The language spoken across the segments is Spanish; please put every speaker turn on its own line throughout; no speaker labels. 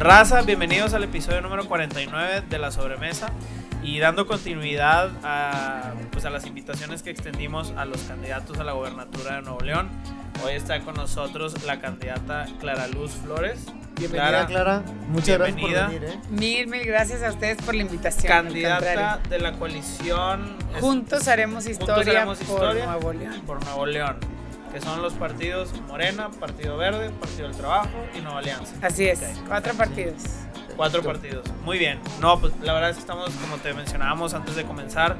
Raza, bienvenidos al episodio número 49 de La Sobremesa y dando continuidad a, pues a las invitaciones que extendimos a los candidatos a la gobernatura de Nuevo León. Hoy está con nosotros la candidata Clara Luz Flores.
Bienvenida, Clara. Muchas
bienvenida.
gracias por venir. ¿eh?
Mil, mil gracias a ustedes por la invitación.
Candidata de la coalición
Juntos haremos historia
haremos
por
historia.
Nuevo León.
por Nuevo León, que son los partidos Morena, Partido Verde, Partido del Trabajo y Nueva Alianza.
Así es,
Ok.
cuatro partidos.
Cuatro partidos. Muy bien. No, pues la verdad es que estamos, como te mencionábamos antes de comenzar,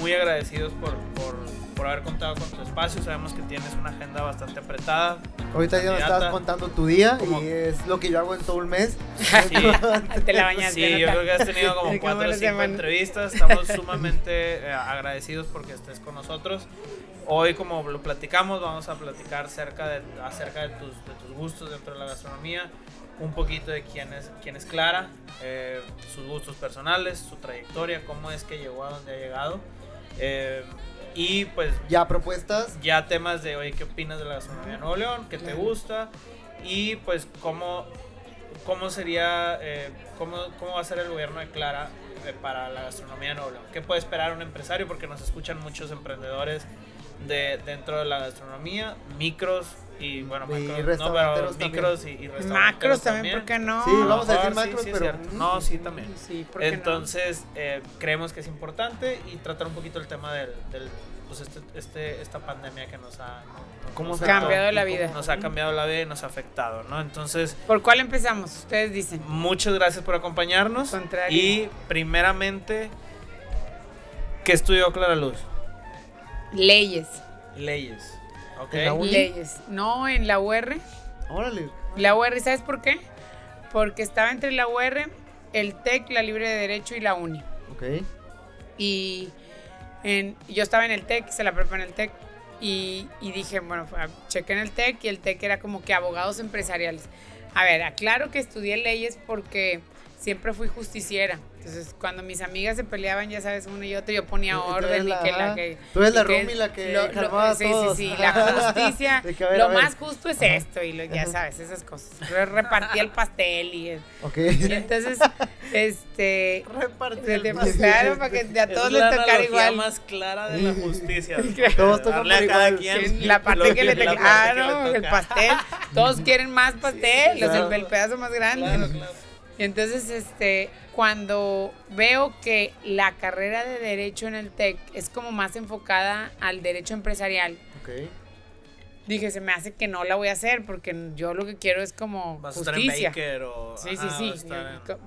muy agradecidos por, por, por haber contado con tu espacio. Sabemos que tienes una agenda bastante apretada.
Ahorita ya nos estabas contando tu día
Como-
y es lo que yo hago en todo un mes.
Sí,
Te la bañaste.
sí yo creo que has tenido como
¿Cómo
cuatro o cinco entrevistas. Estamos sumamente eh, agradecidos porque estés con nosotros. Hoy, como lo platicamos, vamos a platicar acerca de, acerca de, tus, de tus gustos dentro de la gastronomía, un poquito de quién es, quién es Clara, eh, sus gustos personales, su trayectoria, cómo es que llegó a donde ha llegado. eh, y pues
Ya propuestas.
ya temas de, oye, ¿qué opinas de la gastronomía de Nuevo León? ¿Qué te gusta? Y pues cómo, cómo sería, eh, cómo, cómo va a ser el gobierno de Clara eh, para la gastronomía de Nuevo León. ¿Qué puede esperar un empresario? Porque nos escuchan muchos emprendedores de, dentro de la gastronomía, micros y bueno,
Y
macros, no, pero
restauranteros
micros y, y restauranteros
Macros también, ¿por qué no?
Sí, vamos a decir
sí,
macros,
sí,
pero-.
No, sí, también.
Sí, ¿por qué no?
Entonces, eh, creemos que es importante y tratar un poquito el tema del, del pues este, este, esta pandemia que nos ha,
¿Cómo
nos
se
ha-
ha cambiado la vida?
Nos ha cambiado la vida y nos ha afectado, ¿no? Entonces,
¿Por cuál empezamos? Ustedes dicen.
muchas gracias por acompañarnos.
Contrario.
Y primeramente, ¿qué estudió Clara Luz?
Leyes.
Leyes. ¿Ok?
En la uni.
Leyes. No en la UR.
Órale.
La UR, ¿sabes por qué? Porque estaba entre la UR, el TEC, la Libre de Derecho y la UNI.
Ok.
Y en, yo estaba en el TEC, hice la prepa en el TEC. Y, y dije, bueno, chequé en el TEC y el TEC era como que abogados empresariales. A ver, aclaro que estudié leyes porque siempre fui justiciera. Entonces, cuando mis amigas se peleaban, ya sabes, una y otra, yo ponía orden y
la-
que la que...
tú eres la Rumi, la que calmaba a
sí,
todos.
Sí, sí, la justicia.
Que, ver,
lo más justo es esto y lo, ya sabes, esas cosas. Re- Repartía el pastel y...
Ok.
y entonces, este...
Reparte
de-
el pastel.
claro, para que a todos
es
les
la
tocara igual.
más clara de la justicia.
Todos tocan
a cada
igual.
quien
Sí, la parte
lo
que le
la
toca.
le
Claro, el pastel. Todos quieren más pastel, los-
claro.
el, el pedazo más grande.
Claro, claro.
Y entonces, este, cuando veo que la carrera de derecho en el TEC es como más enfocada al derecho empresarial, dije, se me hace que no la voy a hacer porque yo lo que quiero es como
Vas a estar en
justicia.
Baker o.
Sí,
ajá,
sí, sí.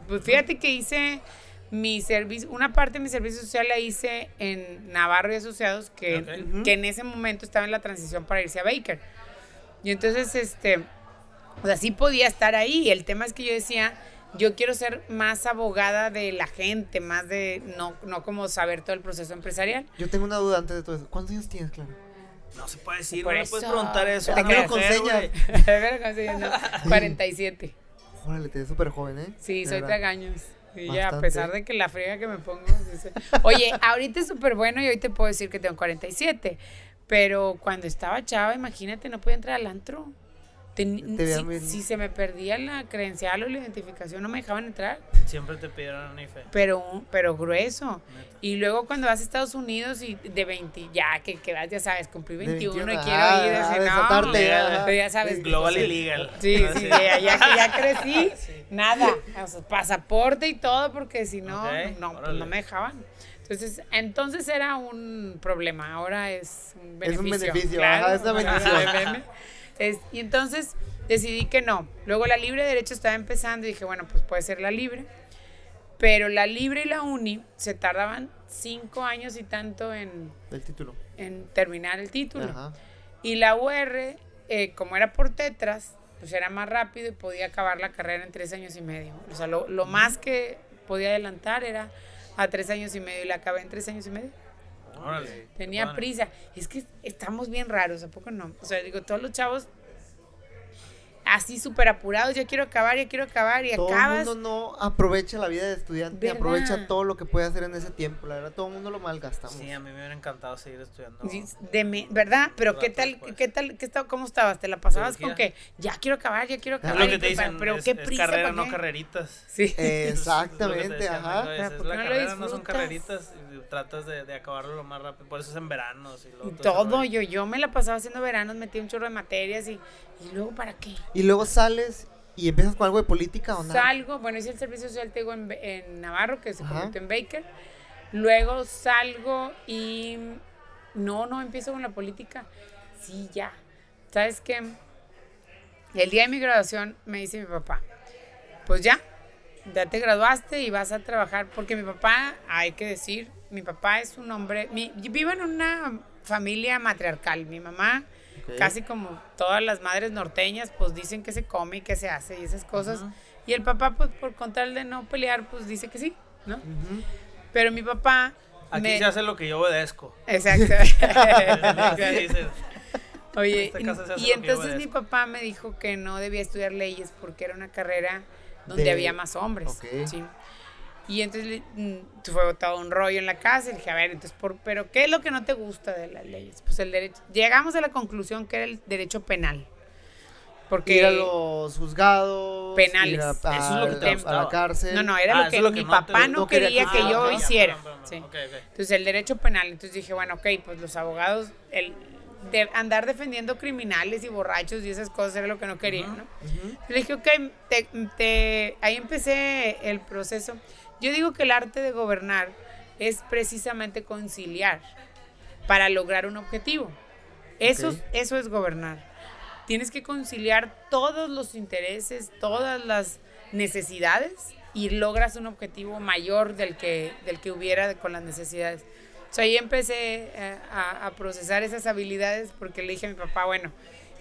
Pues fíjate que hice mi servicio, una parte de mi servicio social la hice en Navarro y Asociados, que, que en ese momento estaba en la transición para irse a Baker. Y entonces, este, o sea, sí podía estar ahí. El tema es que yo decía, yo quiero ser más abogada de la gente, más de, no, no como saber todo el proceso empresarial.
Yo tengo una duda antes de todo eso. ¿Cuántos años tienes, Clara?
No se puede decir,
Por
no le puedes
eso.
preguntar eso.
Te quiero con
mujer,
señas.
güey.
Pero ¿cómo se llama? 47.
Órale, te ves súper joven, ¿eh?
Sí,
De
soy
verdad.
tragaños. Y ya, a pesar de que la friega que me pongo. sé. Oye, ahorita es súper bueno y hoy te puedo decir que tengo 47. Pero cuando estaba chava, imagínate, no podía entrar al antro. Ten- si, si se me perdía la credencial o la identificación, no me dejaban entrar.
Siempre te pidieron un IFE.
Pero, pero grueso.
neta.
Y luego cuando vas a Estados Unidos y de 20, ya que, que vas, ya sabes, cumplí
De
21, y
21,
quiero
ah,
ir,
a
decir, no, pero
ah.
ya sabes.
Global
sí.
illegal.
Sí,
Ah,
sí, ya, ya que ya crecí,
Sí.
nada, o sea, pasaporte y todo, porque si no,
Ok,
no, pues no me dejaban. Entonces, entonces era un problema, ahora es un beneficio.
Es un beneficio,
claro,
ajá, es una bendición.
Es- y entonces decidí que no. Luego la libre de derecho estaba empezando y dije, bueno, pues puede ser la libre. Pero la libre y la uni se tardaban cinco años y tanto en,
El título.
en terminar el título.
Ajá.
Y la UR, eh, como era por tetras, pues era más rápido y podía acabar la carrera en tres años y medio. O sea, lo, lo más que podía adelantar era a tres años y medio y la acabé en tres años y medio. Tenía prisa. Es que estamos bien raros, ¿a poco no? O sea, digo, todos los chavos así súper apurados, ya quiero acabar, ya quiero acabar y
Todo el
acabas.
mundo no aprovecha la vida de estudiante,
¿Verdad?
aprovecha todo lo que puede hacer en ese tiempo. La verdad, todo el mundo lo malgastamos.
Sí, a mí me hubiera encantado seguir estudiando.
Sí, de me- ¿Verdad? Pero qué tal,
después.
qué tal, qué estaba, cómo estabas? ¿Te la pasabas con que ya quiero acabar, ya quiero acabar?
Es lo que te dicen,
pero
es,
qué
es
prisa,
carrera,
¿pa'
no carreritas.
Sí.
Exactamente, ajá.
Es,
Pero
es
¿por qué
la
no lo
carrera, no son carreritas. Y tratas de, de acabarlo lo más rápido. Por eso es en veranos. Y luego todo
Todo, yo, yo me la pasaba haciendo veranos, metí un chorro de materias y, y luego ¿para qué?
Y luego sales y empiezas con algo de política o nada.
Salgo, bueno, hice el servicio social tengo en, en Navarro, que se
Ajá.
convirtió en Baker. Luego salgo y no, no empiezo con la política. Sí, ya. ¿Sabes qué? El día de mi graduación me dice mi papá, pues ya, ya te graduaste y vas a trabajar, porque mi papá, hay que decir, mi papá es un hombre, mi, vivo en una familia matriarcal, mi mamá,
Ok.
casi como todas las madres norteñas, pues dicen que se come y que se hace y esas cosas,
Ujú.
y el papá, pues por contar de no pelear, pues dice que sí, ¿no?
Ujú.
Pero mi papá...
Aquí
me-
se hace lo que yo obedezco.
Exacto. Oye,
En hace
y, y entonces mi papá me dijo que no debía estudiar leyes porque era una carrera donde
De-
había más hombres.
Ok.
¿sí? Y entonces le- mm, fue todo un rollo en la casa y le dije, a ver, entonces, por, ¿pero qué es lo que no te gusta de las leyes? Pues el derecho. Llegamos a la conclusión que era el derecho penal. Porque.
Ir a los juzgados.
Penales.
ir a,
Eso
es lo que te
a- a la cárcel.
No, no, era
Ah,
lo que
lo
mi
que no te-
papá no,
no quería
quería
que
que
hiciera.
yo
Ah, ya,
hiciera.
perdón, perdón,
Sí.
ok, ok.
Entonces el derecho penal, entonces dije, bueno, ok, pues los abogados, el de andar defendiendo criminales y borrachos y esas cosas era lo que no quería, ¿no?
Ujú.
Le dije, ok, te- te- ahí empecé el proceso. Yo digo que el arte de gobernar es precisamente conciliar para lograr un objetivo. Eso, eso es gobernar. Tienes que conciliar todos los intereses, todas las necesidades y logras un objetivo mayor del que, del que hubiera con las necesidades. O sea, ahí empecé eh, a, a procesar esas habilidades porque le dije a mi papá, bueno,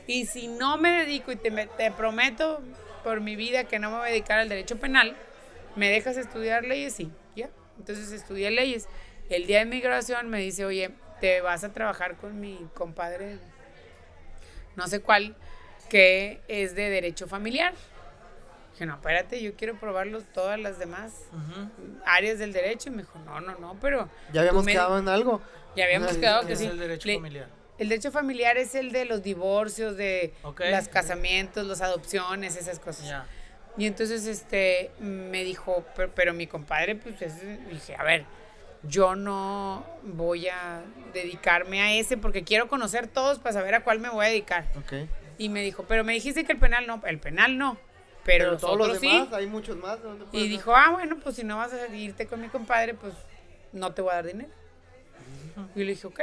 y si no me dedico y te, te prometo por mi vida que no me voy a dedicar al derecho penal, ¿me dejas estudiar leyes? Sí, ya. Entonces estudié leyes. El día de mi graduación me dice, oye, te vas a trabajar con mi compadre, no sé cuál, que es de derecho familiar. Dije, no, espérate, yo quiero probarlos todas las demás
Ujú.
áreas del derecho. Y me dijo, no, no, no, pero
Ya habíamos
me-
quedado en algo.
ya habíamos quedado
¿Qué
que
es
sí.
el derecho
Le-
familiar?
el derecho familiar es el de los divorcios, de
Ok.
los casamientos, las adopciones, esas cosas.
Ya.
Y entonces este me dijo, pero, pero mi compadre, pues es, dije, a ver, yo no voy a dedicarme a ese porque quiero conocer todos para saber a cuál me voy a dedicar. Y me dijo, pero me dijiste que el penal no, el penal no, pero, los
todos
otros
los
sí.
demás, hay muchos más. ¿dónde puedes
Y dijo, ah, bueno, pues si no vas a irte con mi compadre, pues no te voy a dar dinero. Y le dije, ok,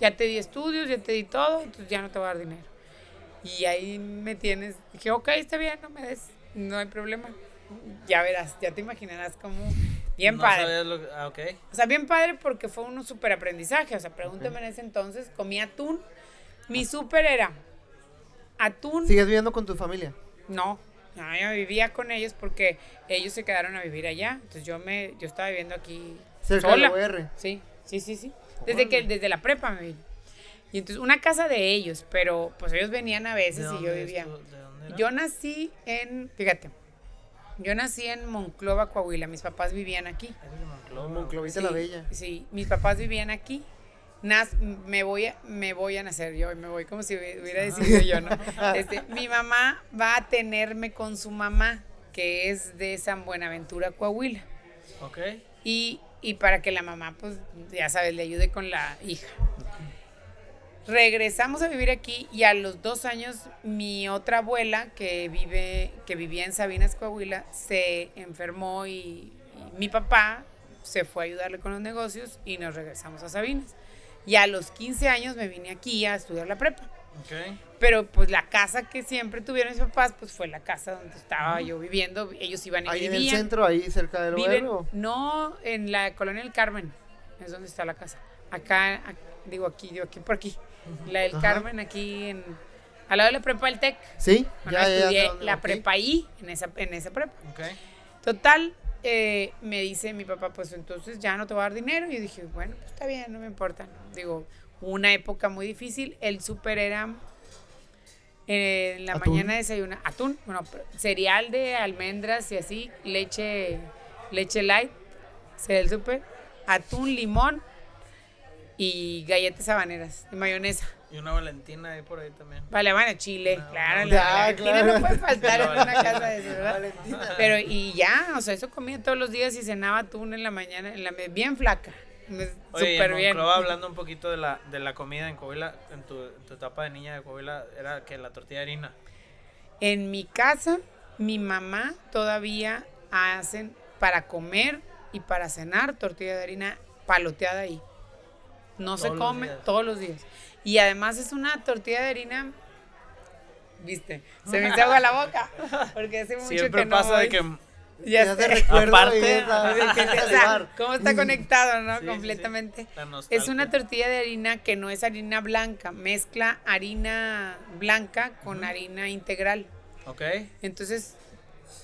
ya te di estudios, ya te di todo, entonces ya no te voy a dar dinero. Y ahí me tienes, dije, ok, está bien, no me des, no hay problema. Ya verás, ya te imaginarás como bien
No
padre.
sabías lo que- ah, ok.
O sea, bien padre porque fue un súper aprendizaje. O sea, pregúntame en ese entonces, comía atún. Mi súper era atún.
¿Sigues viviendo con tu familia?
No, no, yo vivía con ellos porque ellos se quedaron a vivir allá. Entonces yo me, yo estaba viviendo aquí
Cerca
sola.
de la UR.
Sí, sí, sí, sí. Desde que, desde la prepa me vine. Y entonces una casa de ellos, pero pues ellos venían a
¿De
veces y yo vivía.
tu-
Yo nací en, fíjate, yo nací en Monclova, Coahuila. Mis papás vivían aquí.
Monclova,
Monclovita
Sí,
la Bella.
Sí, mis papás vivían aquí. Nas- me voy a, me voy a nacer yo, y me voy como si hubiera decidido yo, ¿no? Este, mi mamá va a tenerme con su mamá, que es de San Buenaventura, Coahuila.
Ok.
Y, y para que la mamá, pues, ya sabes, le ayude con la hija. Regresamos a vivir aquí y a los dos años mi otra abuela que vive, que vivía en Sabinas, Coahuila, se enfermó y, y mi papá se fue a ayudarle con los negocios y nos regresamos a Sabinas. Y a los 15 años me vine aquí a estudiar la prepa. Pero pues la casa que siempre tuvieron mis papás, pues fue la casa donde estaba yo viviendo. Ellos iban y
Ahí en el centro, ahí cerca del
Viven, no, en la colonia del Carmen, es donde está la casa. Acá, ac- digo aquí, digo aquí por aquí. La del
Ajá.
Carmen aquí en, al lado de la prepa del TEC.
Sí,
Bueno,
ya, ya, ya sé
estudié la
ok.
prepa ahí, en esa, en esa prepa. Total, eh, me dice mi papá, pues entonces ya no te voy a dar dinero. Y yo dije, bueno, pues está bien, no me importa. Digo, una época muy difícil. El súper era Eh, en la
¿Atún?
mañana desayuna atún, bueno, cereal de almendras y así, leche, leche light, cereal súper, atún, limón y galletas habaneras y mayonesa.
Y una Valentina ahí por ahí también.
Vale, bueno, chile,
Ah,
claro,
bueno.
la
Ya,
Valentina
claro.
no puede faltar en una casa de eso, ¿verdad?
Valentina.
Pero y ya, o sea, eso comía todos los días y cenaba atún en la mañana, en la, bien flaca,
Oye,
súper
en
bien.
Hablando un poquito de la, de la comida en Coahuila, en tu, en tu etapa de niña de Coahuila, era que la tortilla de harina.
En mi casa, mi mamá todavía hacen para comer y para cenar tortilla de harina paloteada ahí. No se
Todos
come todos los días. Y además es una tortilla de harina, viste, se me hizo agua la boca, porque hace mucho
Siempre
que no
pasa de que
Ya
Ya te
sé.
recuerdo
Aparte-
y esa-
De que, o sea,
salivar.
¿Cómo está conectado, no?
Sí, sí, sí.
Completamente. Es una tortilla de harina que no es harina blanca, mezcla harina blanca con harina integral.
Ok.
Entonces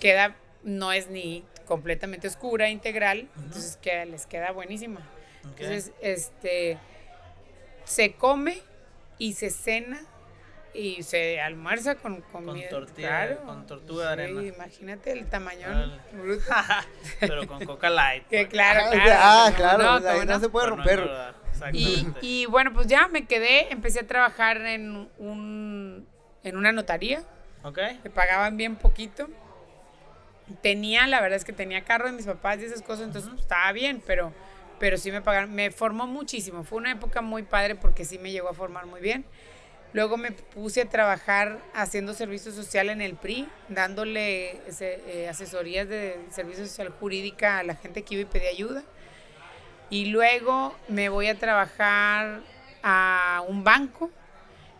queda, no es ni completamente oscura, integral, entonces queda, les queda buenísima. Entonces, este, se come y se cena y se almuerza con comida.
tortilla,
claro.
con tortuga de arena.
imagínate el tamañón bruto.
Pero con Coca Light.
que claro,
Ah,
claro.
ah,
¿cómo
claro,
no?
ahí
¿Cómo
no
no?
se puede romper.
y bueno, pues ya me quedé, empecé a trabajar en un en una notaría,
ok.
me pagaban bien poquito. Tenía, la verdad es que tenía carro de mis papás y esas cosas, entonces pues, estaba bien, pero, pero sí me pagaron, me formó muchísimo. Fue una época muy padre porque sí me llegó a formar muy bien. Luego me puse a trabajar haciendo servicio social en el PRI, dándole ese, eh, asesorías de servicio social jurídica a la gente que iba y pedía ayuda. Y luego me voy a trabajar a un banco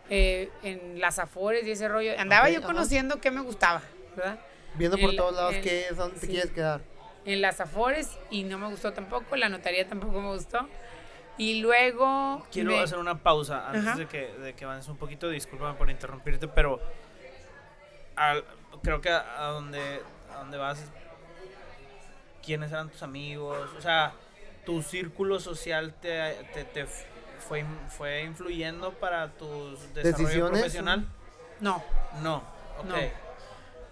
eh, en las Afores y ese rollo. Andaba yo conociendo qué me gustaba, ¿verdad?
Viendo por
El-
todos lados
el-
que es donde te
sí.
quieres quedar.
En las Afores y no me gustó tampoco, la notaría tampoco me gustó. Y luego...
Quiero
me-
hacer una pausa antes
Ajá.
de que, de que avances un poquito. Discúlpame por interrumpirte, pero al- creo que a, a donde, a donde vas, ¿quiénes eran tus amigos? O sea, tu círculo social te, te, te fue, fue influyendo para tu desarrollo
¿Decisiones?
profesional.
No,
No, ok.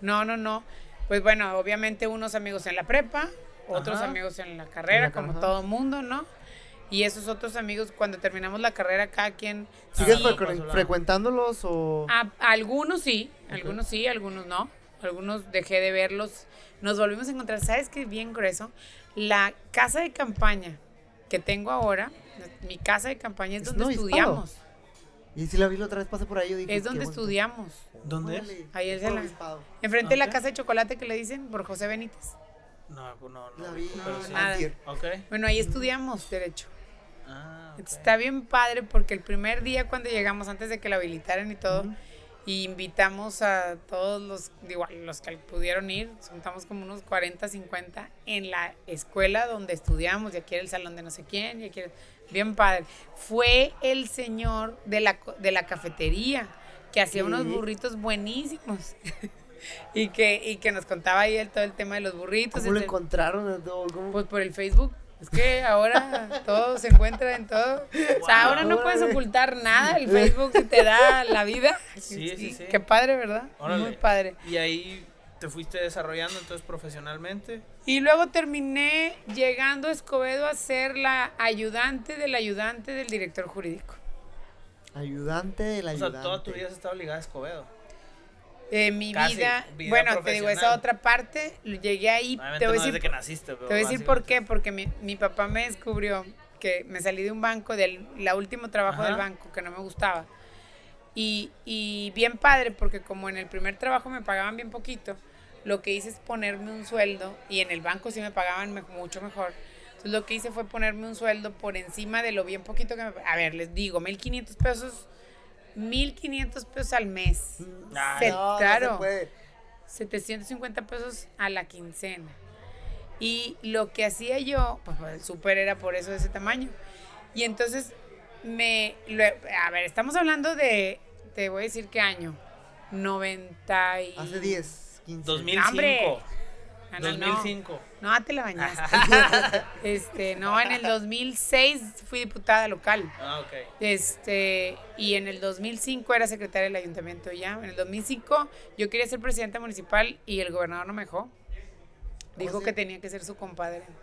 No. no, no, no. Pues bueno, obviamente unos amigos en la prepa, otros
Ajá.
amigos en la carrera, como todo mundo, ¿no? Y esos otros amigos, cuando terminamos la carrera, cada quien...
¿Sigues
Sí.
fre-
Pasó la-
frecuentándolos o...?
A- algunos sí, algunos sí, algunos no. Algunos dejé de verlos. Nos volvimos a encontrar. ¿Sabes qué? Bien grueso. La casa de campaña que tengo ahora, mi casa de campaña es
Es
donde estudiamos.
Y si la vi la otra vez, pasé por ahí, yo dije...
Es donde estudiamos.
¿Dónde es?
Ahí es en la-. Enfrente de la casa de chocolate que le dicen por José Benítez.
No, no, no.
La vi.
pero sí.
nada.
antier.
Ok.
Bueno, ahí estudiamos Derecho.
Ah.
Está bien padre porque el primer día cuando llegamos, antes de que la habilitaran y todo, y invitamos a todos los, a los que pudieron ir, juntamos como unos 40, 50 en la escuela donde estudiamos, y aquí era el salón de no sé quién, y aquí era- bien padre. Fue el señor de la, co- de la cafetería que hacía unos burritos buenísimos. y, que, y que nos contaba ahí el, todo el tema de los burritos.
¿Cómo lo encontraron? ¿Cómo?
pues por el Facebook. Es que ahora todo se encuentra en todo. O sea, ahora no puedes ocultar nada. El Facebook te da la vida.
Sí, sí.
Qué padre, ¿verdad?
Órale.
Muy padre.
Y ahí te fuiste desarrollando entonces profesionalmente.
Y luego terminé llegando a Escobedo a ser la ayudante del ayudante del director jurídico.
Ayudante del
O
ayudante.
sea, toda tu vida has estado ligada a Escobedo.
Eh, mi
Casi,
vida,
vida
bueno, te digo, esa otra parte, llegué ahí,
Obviamente
te voy a
no
decir
desde que naciste, pero
Te voy a decir por qué, porque mi, mi papá me descubrió que me salí de un banco, del la último trabajo
Ajá.
del banco, que no me gustaba. Y, y bien padre, porque como en el primer trabajo me pagaban bien poquito, lo que hice es ponerme un sueldo, y en el banco sí me pagaban me- mucho mejor. Entonces lo que hice fue ponerme un sueldo por encima de lo bien poquito que me... A ver, les digo, 1.500 pesos, 1.500 pesos al mes.
Ah,
Se-
No, no se
claro.
puede.
750 pesos a la quincena. Y lo que hacía yo, pues pues, el súper era por eso de ese tamaño. Y entonces me... lo- a ver, estamos hablando de... Te voy a decir qué año. 90 y...
Hace 10, 15.
2005.
¡Hombre! Ah, no, no.
2005.
No, te la bañaste. este, no, en el 2006 fui diputada local.
Ah, ok.
Este, y en el 2005 era secretaria del ayuntamiento ya. En el 2005 yo quería ser presidenta municipal y el gobernador no me dejó. Dijo que tenía que ser su compadre.
¿Cuántos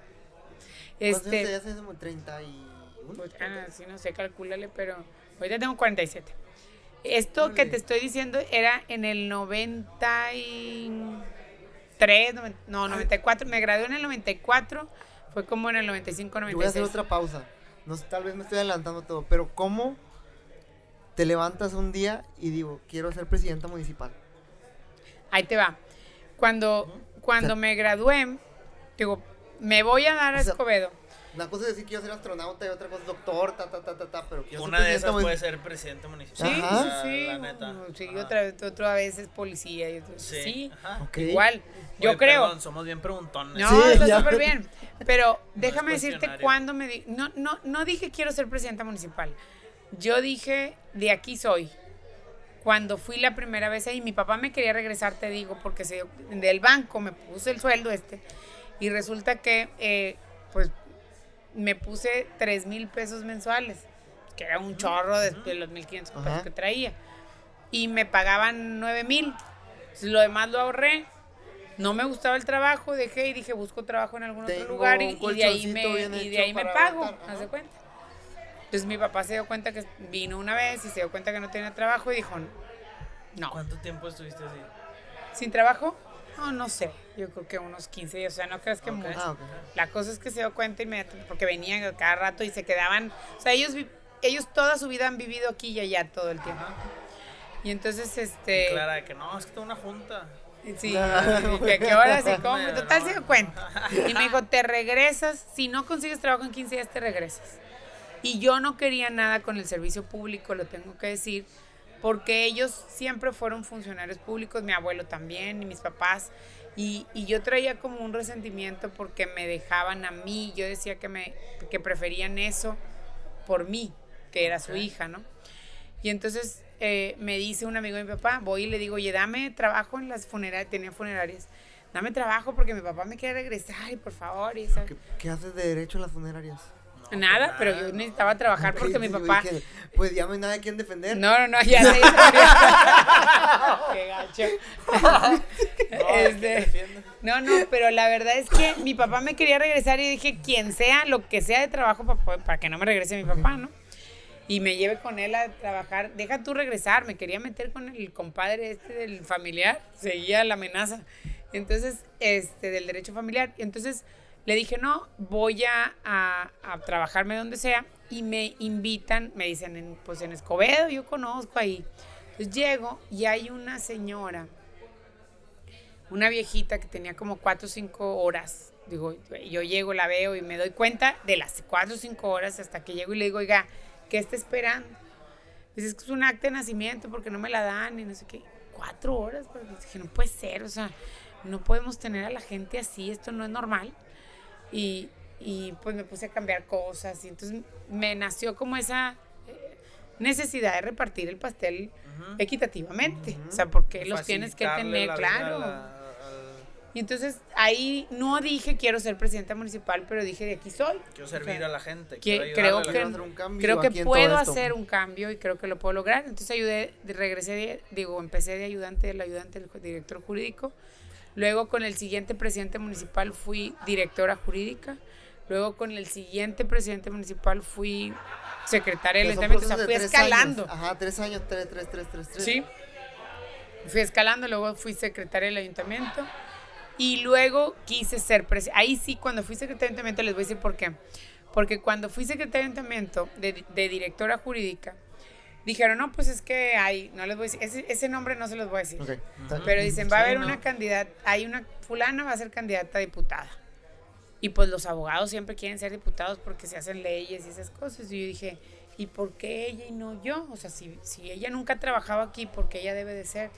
años
Este,
tenías? Hace como 31.
pues, ah, sí, no sé, calcúlale, pero ahorita tengo 47. Esto que te estoy diciendo era en el 93, noven- no, 94. Me gradué en el 94, fue como en el 95,
Yo voy a hacer
96.
otra pausa. No sé, tal vez me estoy adelantando todo, pero ¿cómo te levantas un día y digo, quiero ser presidenta municipal?
Ahí te va. Cuando, cuando me gradué, digo, me voy a dar a
O sea,
Escobedo.
Una cosa es decir quiero ser astronauta y otra cosa es doctor, ta, ta, ta, ta, ta, pero quiero
Una
ser
de esas puede ser presidente municipal.
Sí, sí, sí.
La neta.
Sí,
Ajá.
otra, vez- otra vez es policía. y otro-
Sí.
sí.
Ajá.
Ok.
Igual. Yo
Oye,
creo.
Perdón, somos bien preguntones.
No,
Sí,
está súper bien. Pero déjame decirte cuándo me di no, no, no dije quiero ser presidenta municipal. Yo dije de aquí soy. Cuando fui la primera vez ahí, mi papá me quería regresar, te digo, porque se, del banco me puse el sueldo este. Y resulta que, eh, pues, me puse 3 mil pesos mensuales, que era un chorro de, de los 1.500 pesos
Ajá.
que traía. Y me pagaban 9 mil. Lo demás lo ahorré. No me gustaba el trabajo, dejé y dije, busco trabajo en algún otro lugar y, de ahí me, y de ahí me pago,
aguantar,
haz de
ajá.
cuenta. Entonces mi papá se dio cuenta que vino una vez y se dio cuenta que no tenía trabajo y dijo, no,
¿Cuánto tiempo estuviste así?
sin trabajo, no, no sé, yo creo que unos 15 días, o sea, no crees que
Ok.
mucho.
Ah.
La cosa es que se dio cuenta inmediatamente, porque venían cada rato y se quedaban, o sea, ellos, ellos toda su vida han vivido aquí y allá todo el tiempo. Y entonces, este...
Clara, de que no, es que tengo una junta.
Sí, que a qué horas y cómo.
Bueno,
Total
no.
se dio cuenta. Y me dijo, te regresas, si no consigues trabajo en 15 días, te regresas. Y yo no quería nada con el servicio público, lo tengo que decir, porque ellos siempre fueron funcionarios públicos, mi abuelo también, y mis papás. Y, y yo traía como un resentimiento porque me dejaban a mí, yo decía que, me, que preferían eso por mí, que era su hija, ¿no? Y entonces eh, me dice un amigo de mi papá, voy y le digo, oye, dame trabajo en las funerarias, tenía funerarias, dame trabajo porque mi papá me quiere regresar y por favor, y ¿sabes?
¿Qué, qué haces de derecho en las funerarias?
No,
Nada,
pues
pero yo necesitaba trabajar porque mi papá...
dije, pues ya no hay nada a quien defender.
No, no, no, ya se. Qué gacho.
No, ¿quién
Este, no, no, pero la verdad es que mi papá me quería regresar y dije, quien sea, lo que sea de trabajo para, para que no me regrese mi papá, ¿no? Y me lleve con él a trabajar. Deja tú regresar, me quería meter con el compadre este del familiar, seguía la amenaza. Entonces, este, del derecho familiar. Y entonces le dije, no, voy a, a, trabajarme donde sea. Y me invitan, me dicen, en, pues en Escobedo, yo conozco ahí. Entonces llego y hay una señora una viejita que tenía como 4 o 5 horas. Digo, yo llego, la veo y me doy cuenta de las 4 o 5 horas hasta que llego y le digo, oiga, ¿qué está esperando? Dice, es que es un acta de nacimiento porque no me la dan y no sé qué. Cuatro horas, pero dije, no puede ser, o sea, no podemos tener a la gente así, esto no es normal. Y, y pues me puse a cambiar cosas y entonces me nació como esa eh, necesidad de repartir el pastel
Ujú.
equitativamente. O sea, porque los tienes que tener,
la
claro.
la- al-
Y entonces ahí no dije quiero ser presidenta municipal, pero dije de aquí soy.
Quiero servir a la gente.
que-
quiero
creo
la
que-
hacer un cambio
Creo que puedo hacer un cambio y creo que lo puedo lograr. Entonces ayudé, regresé, de- digo, empecé de ayudante del ayudante del director jurídico. Luego con el siguiente presidente municipal fui directora jurídica. Luego con el siguiente presidente municipal fui secretaria del ayuntamiento. O sea, fui
de
escalando.
años. Ajá, tres años, tres, tres, tres, tres, tres.
Sí. Fui escalando, luego fui secretaria del ayuntamiento y luego quise ser presidenta. Ahí sí, cuando fui secretaria del ayuntamiento, les voy a decir por qué. Porque cuando fui secretaria del ayuntamiento de, de directora jurídica, dijeron, no, pues es que hay, no les voy a decir, ese, ese nombre no se los voy a decir.
Ok. está-
Pero dicen, va a
Sí,
haber
no.
una candidata, hay una, fulana va a ser candidata a diputada. Y pues los abogados siempre quieren ser diputados porque se hacen leyes y esas cosas. Y yo dije, ¿y por qué ella y no yo? O sea, si, si ella nunca ha trabajado aquí, ¿por qué ella debe de ser?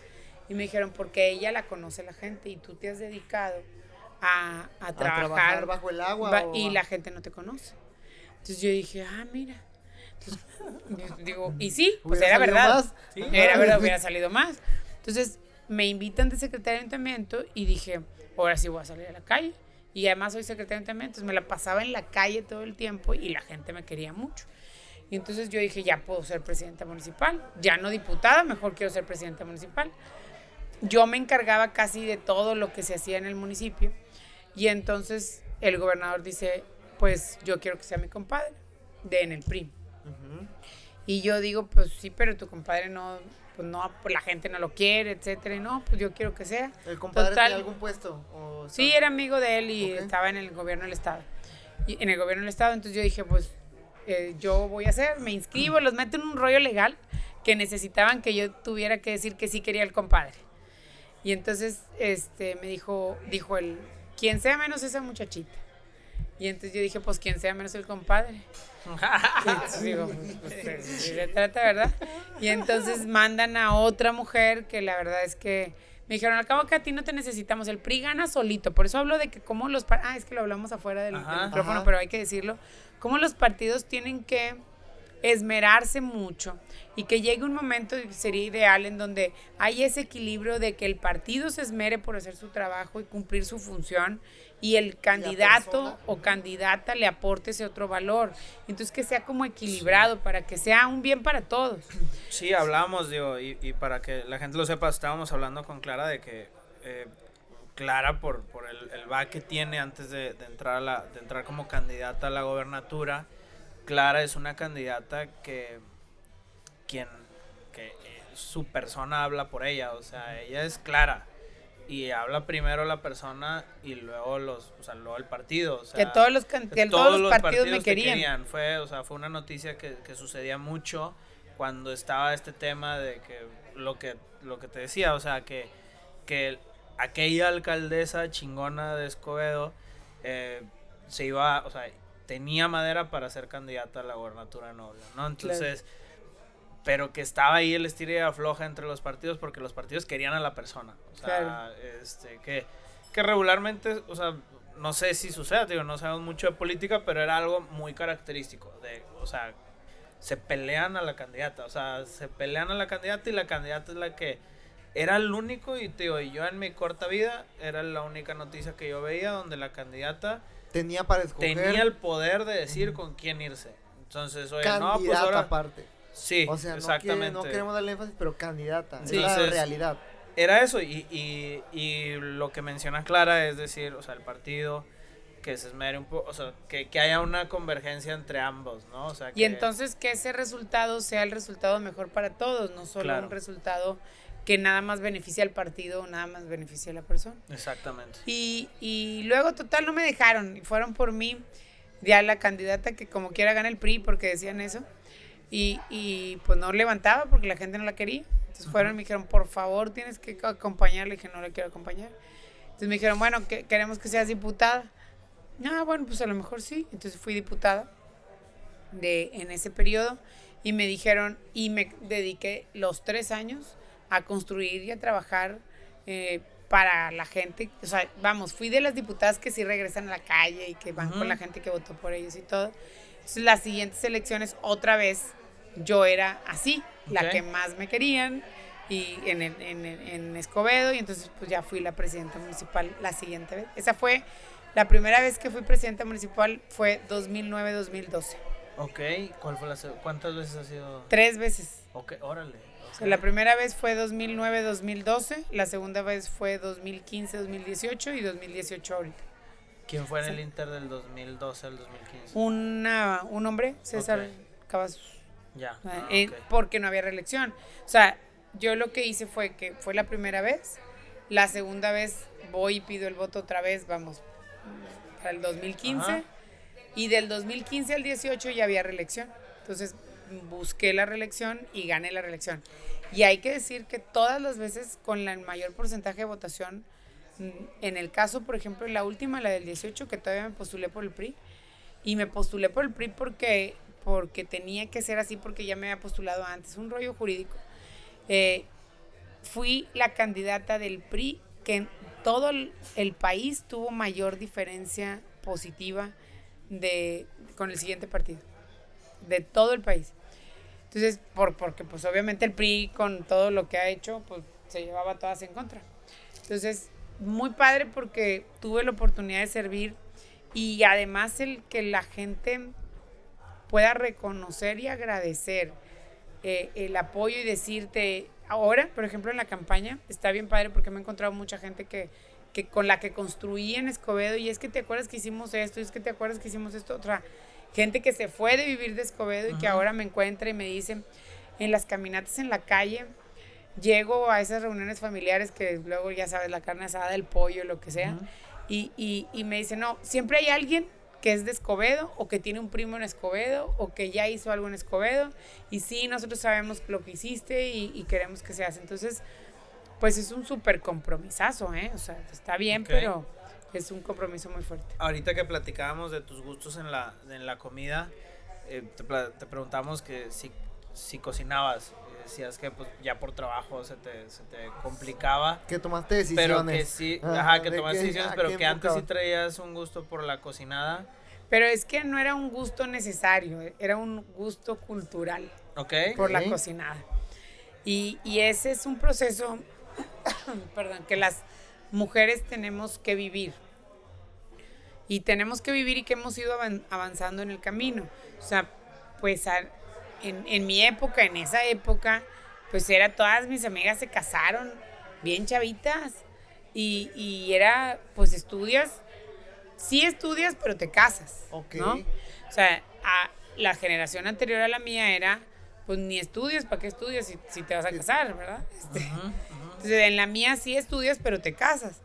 Y me dijeron, porque ella la conoce la gente y tú te has dedicado a, a
¿A
trabajar,
trabajar bajo el agua o
y la gente no te conoce. Entonces yo dije, ah, mira. Digo, y sí, pues era verdad.
Sí.
Era verdad, hubiera salido más. Entonces, me invitan de secretario de ayuntamiento y dije, ahora sí voy a salir a la calle. Y además soy secretario de ayuntamiento, entonces me la pasaba en la calle todo el tiempo y la gente me quería mucho. Y entonces yo dije, ya puedo ser presidenta municipal, ya no diputada, mejor quiero ser presidenta municipal. Yo me encargaba casi de todo lo que se hacía en el municipio y entonces el gobernador dice, pues yo quiero que sea mi compadre, de en el PRI. Y yo digo, pues sí, pero tu compadre no, pues no, pues la gente no lo quiere, etcétera. Y no, pues yo quiero que sea.
¿El compadre tiene algún puesto?
sí, era amigo de él y estaba en el gobierno del Estado. Y en el gobierno del Estado, entonces yo dije, pues eh, yo voy a hacer, me inscribo, los meto en un rollo legal que necesitaban que yo tuviera que decir que sí quería el compadre. Y entonces este, me dijo, dijo él, quien sea menos esa muchachita. Y entonces yo dije, pues quien sea menos el compadre. y digo, pues, pues, se trata, ¿verdad? Y entonces mandan a otra mujer que la verdad es que me dijeron, al cabo que a ti no te necesitamos, el PRI gana solito. Por eso hablo de que como los... Ah, es que lo hablamos afuera del, micrófono, pero hay que decirlo cómo los partidos tienen que esmerarse mucho y que llegue un momento, sería ideal, en donde hay ese equilibrio de que el partido se esmere por hacer su trabajo y cumplir su función y el candidato o candidata le aporte ese otro valor. Entonces que sea como equilibrado para que sea un bien para todos.
Sí, hablamos, digo, y, para que la gente lo sepa, estábamos hablando con Clara de que... Eh, Clara por, por el, el va que tiene antes de, entrar a la, de entrar como candidata a la gobernatura. Clara es una candidata que quien que eh, su persona habla por ella, o sea, ella es Clara y habla primero la persona y luego los, o sea, luego el partido,
que todos los, todos los partidos, me querían.
Fue, o sea, fue una noticia que, que sucedía mucho cuando estaba este tema de que lo que lo que te decía, o sea, que que aquella alcaldesa chingona de Escobedo eh, se iba, o sea, tenía madera para ser candidata a la gobernatura noble, ¿no? Entonces, pero que estaba ahí el estilo y afloja entre los partidos porque los partidos querían a la persona, o sea, este, que, que regularmente, o sea, no sé si sucede, digo, no sabemos mucho de política, pero era algo muy característico, de, o sea, se pelean a la candidata, o sea, se pelean a la candidata y la candidata es la que era el único y digo, yo en mi corta vida era la única noticia que yo veía donde la candidata
tenía para escoger
tenía el poder de decir con quién irse. Entonces, oye, no, pues ahora
aparte.
Sí,
o sea,
exactamente.
No, queremos darle énfasis, pero candidata, sí, es la realidad.
Era eso y, y, y lo que menciona Clara es decir, o sea, el partido que se esmere un poco, o sea, que, que, haya una convergencia entre ambos, ¿no? O sea,
Y entonces que ese resultado sea el resultado mejor para todos, no solo un resultado que nada más beneficia al partido o nada más beneficia a la persona.
Exactamente.
Y, y luego, total, no me dejaron y fueron por mí, ya la candidata que como quiera gana el PRI porque decían eso. Y, y pues no levantaba porque la gente no la quería. Entonces fueron y me dijeron, por favor, tienes que acompañarle. Le dije, no le quiero acompañar. Entonces me dijeron, bueno, que, queremos que seas diputada. Ah, bueno, pues a lo mejor sí. Entonces fui diputada de, en ese periodo y me dijeron, y me dediqué los tres años a construir y a trabajar eh, para la gente. O sea, vamos, fui de las diputadas que sí regresan a la calle y que van con la gente que votó por ellos y todo. Entonces, las siguientes elecciones, otra vez, yo era así, la que más me querían y en, en, en, Escobedo y entonces pues ya fui la presidenta municipal la siguiente vez. Esa fue la primera vez que fui presidenta municipal fue 2009-2012.
Ok, ¿Cuál fue la, ¿cuántas veces ha sido?
Tres veces.
Ok, órale.
La primera vez fue 2009-2012, la segunda vez fue 2015-2018 y 2018 ahorita.
¿Quién fue en el Inter del 2012 al 2015?
Una, un hombre, César Cavazos.
Ya.
Ah, ah, eh, porque no había reelección. O sea, yo lo que hice fue que fue la primera vez, la segunda vez voy y pido el voto otra vez, vamos, para el 2015. Y del 2015 al 18 ya había reelección. Entonces busqué la reelección y gané la reelección. Y hay que decir que todas las veces con el mayor porcentaje de votación, mm, en el caso, por ejemplo, la última, la del 18, que todavía me postulé por el PRI, y me postulé por el PRI porque, porque tenía que ser así, porque ya me había postulado antes, un rollo jurídico. Eh, fui la candidata del PRI que en todo el, el país tuvo mayor diferencia positiva de, con el siguiente partido, de todo el país. Entonces, por, porque pues obviamente el PRI con todo lo que ha hecho, pues se llevaba todas en contra. Entonces, muy padre porque tuve la oportunidad de servir y además el que la gente pueda reconocer y agradecer eh, el apoyo y decirte, ahora, por ejemplo, en la campaña, está bien padre porque me he encontrado mucha gente que, que con la que construí en Escobedo y es que te acuerdas que hicimos esto, y es que te acuerdas que hicimos esto, otra gente que se fue de vivir de Escobedo y que ahora me encuentra y me dice, en las caminatas en la calle, llego a esas reuniones familiares que luego ya sabes, la carne asada, el pollo, lo que sea, y, y, y me dice, no, siempre hay alguien que es de Escobedo o que tiene un primo en Escobedo o que ya hizo algo en Escobedo y sí, nosotros sabemos lo que hiciste y, queremos que se hace. Entonces, pues es un súper compromisazo, ¿eh? O sea, está bien, pero es un compromiso muy fuerte.
Ahorita que platicábamos de tus gustos en la, en la comida, eh, te, te, preguntamos que si, si cocinabas decías que pues ya por trabajo se te, se te complicaba.
Que tomaste decisiones.
Pero que sí, ajá, que tomaste decisiones, pero que antes sí traías un gusto por la cocinada.
Pero es que no era un gusto necesario, era un gusto cultural.
Ok.
Por la cocinada. Y, y ese es un proceso, perdón, que las mujeres tenemos que vivir. Y tenemos que vivir y que hemos ido avanzando en el camino. O sea, pues en, en, mi época, en esa época, pues era todas mis amigas se casaron bien chavitas y, y era, pues estudias, sí estudias, pero te casas, ¿no? O sea, a la generación anterior a la mía era, pues ni estudias, ¿para qué estudias si, si te vas a casar, verdad? Este, entonces, en la mía sí estudias, pero te casas.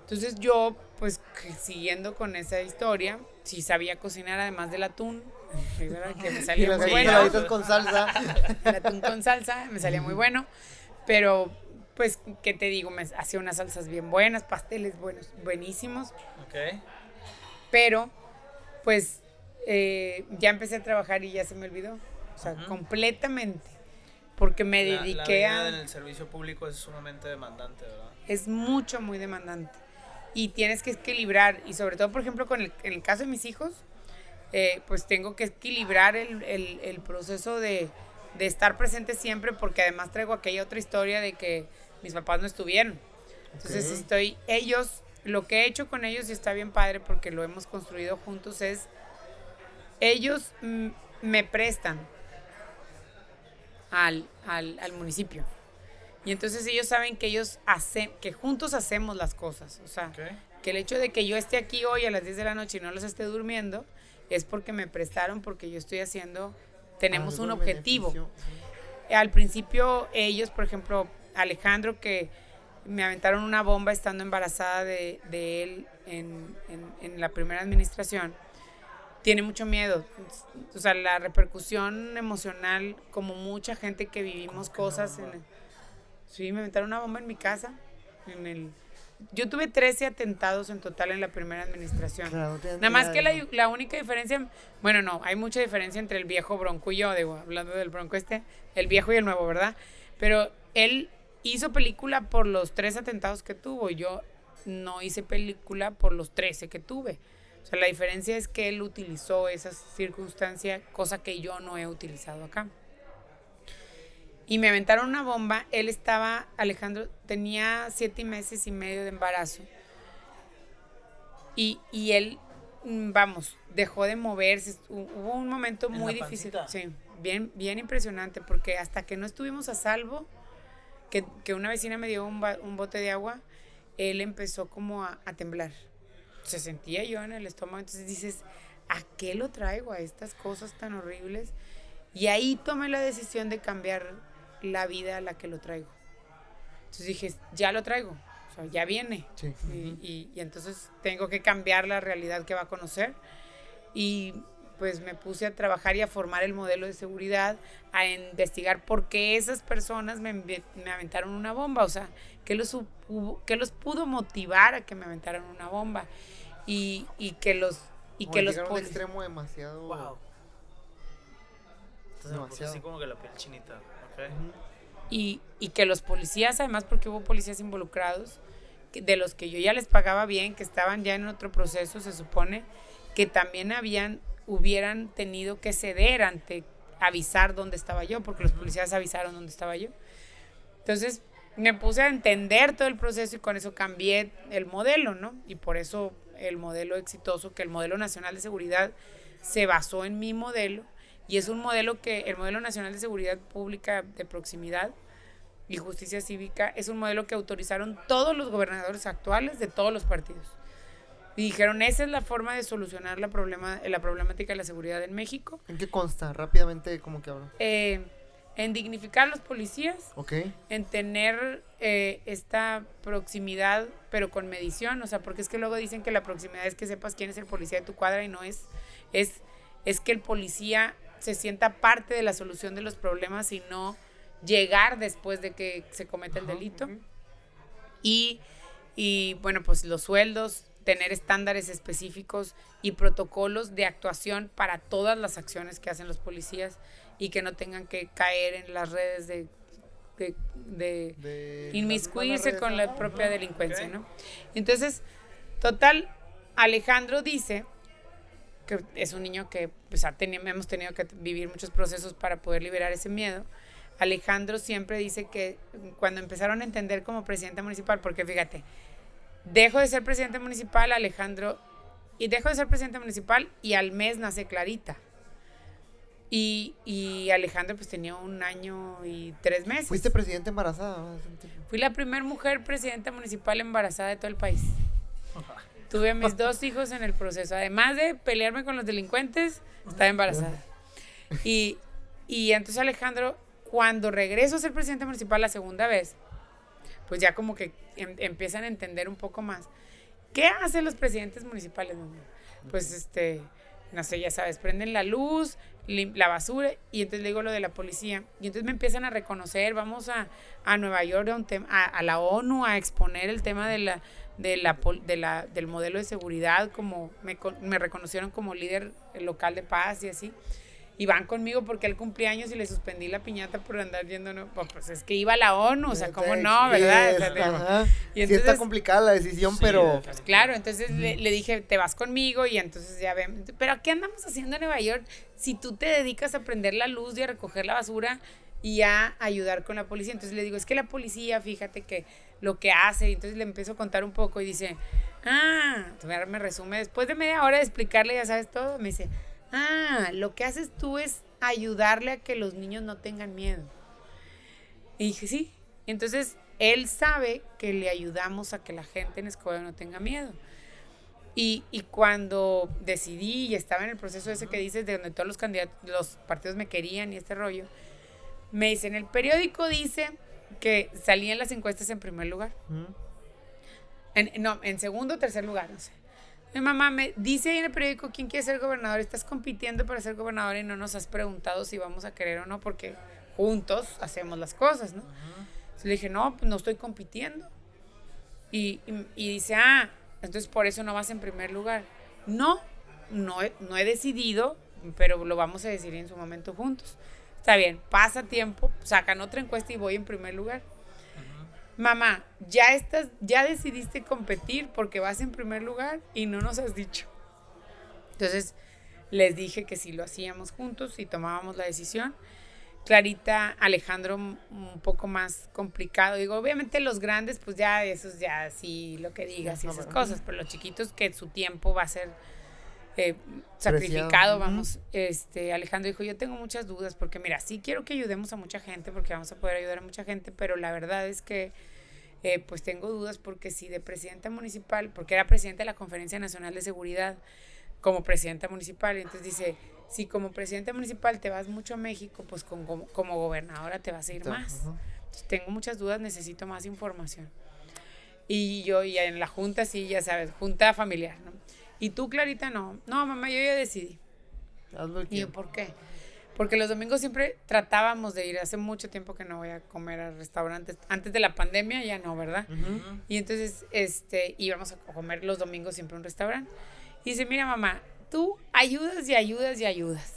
Entonces yo, pues siguiendo con esa historia, sí sabía cocinar además del atún, que me salía muy bueno.
Con salsa.
El atún con salsa, me salía muy bueno. Pero, pues, ¿qué te digo? Me hacía unas salsas bien buenas, pasteles buenos, buenísimos.
Ok.
Pero, pues, eh, ya empecé a trabajar y ya se me olvidó. O sea, completamente. Porque me dediqué
a... el servicio público es sumamente demandante, ¿verdad?
Es mucho, muy demandante. Y tienes que equilibrar. Y sobre todo, por ejemplo, con el, en el caso de mis hijos, eh, pues tengo que equilibrar el, el, proceso de, de, estar presente siempre porque además traigo aquella otra historia de que mis papás no estuvieron. Entonces estoy, ellos, lo que he hecho con ellos y está bien padre porque lo hemos construido juntos es, ellos me prestan al, al, al, municipio. Y entonces ellos saben que ellos hacen, que juntos hacemos las cosas. O sea, que el hecho de que yo esté aquí hoy a las 10 de la noche y no los esté durmiendo, es porque me prestaron, porque yo estoy haciendo, tenemos un objetivo. Al principio ellos, por ejemplo, Alejandro, que me aventaron una bomba estando embarazada de, de él en, en, la primera administración, tiene mucho miedo. O sea, la repercusión emocional, como mucha gente que vivimos cosas. En sí, me aventaron una bomba en mi casa, en el yo tuve 13 atentados en total en la primera administración. Nada más que la, la, única diferencia, bueno, no, hay mucha diferencia entre el viejo Bronco y yo, digo, hablando del Bronco este, el viejo y el nuevo, ¿verdad? Pero él hizo película por los tres atentados que tuvo, yo no hice película por los 13 que tuve. O sea, la diferencia es que él utilizó esa circunstancia, cosa que yo no he utilizado acá y me aventaron una bomba. Él estaba, Alejandro, tenía siete meses y medio de embarazo. Y, y él, mm, vamos, dejó de moverse. Hubo un momento muy difícil. Sí, bien, bien impresionante, porque hasta que no estuvimos a salvo, que, que una vecina me dio un, un, bote de agua, él empezó como a, a temblar. Se sentía yo en el estómago. Entonces dices, ¿a qué lo traigo a estas cosas tan horribles? Y ahí tomé la decisión de cambiar la vida a la que lo traigo. Entonces dije, ya lo traigo, o sea, ya viene. Y, y, entonces tengo que cambiar la realidad que va a conocer. Y pues me puse a trabajar y a formar el modelo de seguridad, a investigar por qué esas personas me, me aventaron una bomba, o sea, qué los, qué los pudo motivar a que me aventaran una bomba. Y, y que los... Y que los
un extremo demasiado...
Wow. demasiado. así como que la piel chinita.
Y, y, que los policías, además porque hubo policías involucrados, de los que yo ya les pagaba bien, que estaban ya en otro proceso, se supone, que también habían, hubieran tenido que ceder ante avisar dónde estaba yo, porque los policías avisaron dónde estaba yo. Entonces, me puse a entender todo el proceso y con eso cambié el modelo, ¿no? Y por eso el modelo exitoso, que el modelo nacional de seguridad se basó en mi modelo y es un modelo que el modelo nacional de seguridad pública de proximidad y justicia cívica es un modelo que autorizaron todos los gobernadores actuales de todos los partidos. Y dijeron, esa es la forma de solucionar la, problema, la problemática de la seguridad en México.
¿En qué consta? Rápidamente, ¿cómo que hablo?
Eh, en dignificar a los policías,
Ok.
en tener eh, esta proximidad, pero con medición, o sea, porque es que luego dicen que la proximidad es que sepas quién es el policía de tu cuadra y no es, es, es que el policía se sienta parte de la solución de los problemas y no llegar después de que se cometa el delito. Y, y bueno, pues los sueldos, tener estándares específicos y protocolos de actuación para todas las acciones que hacen los policías y que no tengan que caer en las redes de, de, de
De
inmiscuirse con la propia delincuencia, ¿no? Entonces, total, Alejandro dice que es un niño que pues, ha tenido, hemos tenido que vivir muchos procesos para poder liberar ese miedo. Alejandro siempre dice que cuando empezaron a entender como presidente municipal, porque fíjate, dejo de ser presidente municipal, Alejandro, y dejo de ser presidente municipal y al mes nace Clarita. Y, y Alejandro pues tenía un año y tres meses.
Fuiste presidente embarazada.
Fui la primera mujer presidenta municipal embarazada de todo el país. Tuve a mis dos hijos en el proceso. Además de pelearme con los delincuentes, estaba embarazada. Y, y entonces Alejandro, cuando regreso a ser presidente municipal la segunda vez, pues ya como que em- empiezan a entender un poco más. ¿Qué hacen los presidentes municipales? Pues este, no sé, ya sabes, prenden la luz, la basura, y entonces le digo lo de la policía. Y entonces me empiezan a reconocer, vamos a, a Nueva York, a, un a, la ONU, a exponer el tema de la, de la, de la, del modelo de seguridad, como me, me reconocieron como líder local de paz y así. Y van conmigo porque él cumpleaños y le suspendí la piñata por andar yendo, no, pues pues es que iba a la ONU, o sea, ¿cómo no, verdad? O
es-
sea, te-
ajá.
y
Sí está
entonces-
complicada la decisión,
Sí,
pero...
pues claro, entonces le, le dije, te vas conmigo y entonces ya ven, pero ¿qué andamos haciendo en Nueva York si tú te dedicas a prender la luz y a recoger la basura y a ayudar con la policía? Entonces le digo, es que la policía, fíjate que lo que hace, y entonces le empiezo a contar un poco y dice, ah, entonces me resume, después de media hora de explicarle, ya sabes todo, me dice, ah, lo que haces tú es ayudarle a que los niños no tengan miedo. Y dije, sí. Entonces, él sabe que le ayudamos a que la gente en Escobedo no tenga miedo. Y, y cuando decidí y estaba en el proceso ese que dices, de donde todos los candidatos, los partidos me querían y este rollo, me dice, en el periódico dice que salí en las encuestas en primer lugar. En- no, en segundo o tercer lugar, no sé. Mi mamá me dice ahí en el periódico quién quiere ser gobernador. Estás compitiendo para ser gobernador y no nos has preguntado si vamos a querer o no, porque juntos hacemos las cosas, ¿no? Le dije, no, pues no estoy compitiendo. Y, y- y dice, ah, entonces por eso no vas en primer lugar. No, no he, no he decidido, pero lo vamos a decidir en su momento juntos. Está bien, pasa tiempo, sacan otra encuesta y voy en primer lugar mamá, ya estás, ya decidiste competir porque vas en primer lugar y no nos has dicho. Entonces les dije que si lo hacíamos juntos y tomábamos la decisión. Clarita, Alejandro un poco más complicado. Digo, obviamente los grandes, pues ya esos ya sí lo que digas y esas cosas, pero los chiquitos que su tiempo va a ser eh, sacrificado, vamos. Este, Alejandro dijo, yo tengo muchas dudas porque mira, sí quiero que ayudemos a mucha gente porque vamos a poder ayudar a mucha gente, pero la verdad es que eh, pues tengo dudas porque si de presidenta municipal, porque era presidenta de la Conferencia Nacional de Seguridad como presidenta municipal, y entonces dice, si como presidenta municipal te vas mucho a México, pues con- como, como gobernadora te vas a ir más. Entonces, tengo muchas dudas, necesito más información. Y yo ya en la junta, sí, ya sabes, junta familiar, ¿no? Y tú, Clarita, no. No, mamá, yo ya decidí. Y yo. ¿por qué? Porque los domingos siempre tratábamos de ir. Hace mucho tiempo que no voy a comer a restaurantes. Antes de la pandemia ya no, ¿verdad? Y entonces este, íbamos a comer los domingos siempre a un restaurante. Y dice, mira mamá, tú ayudas y ayudas y ayudas.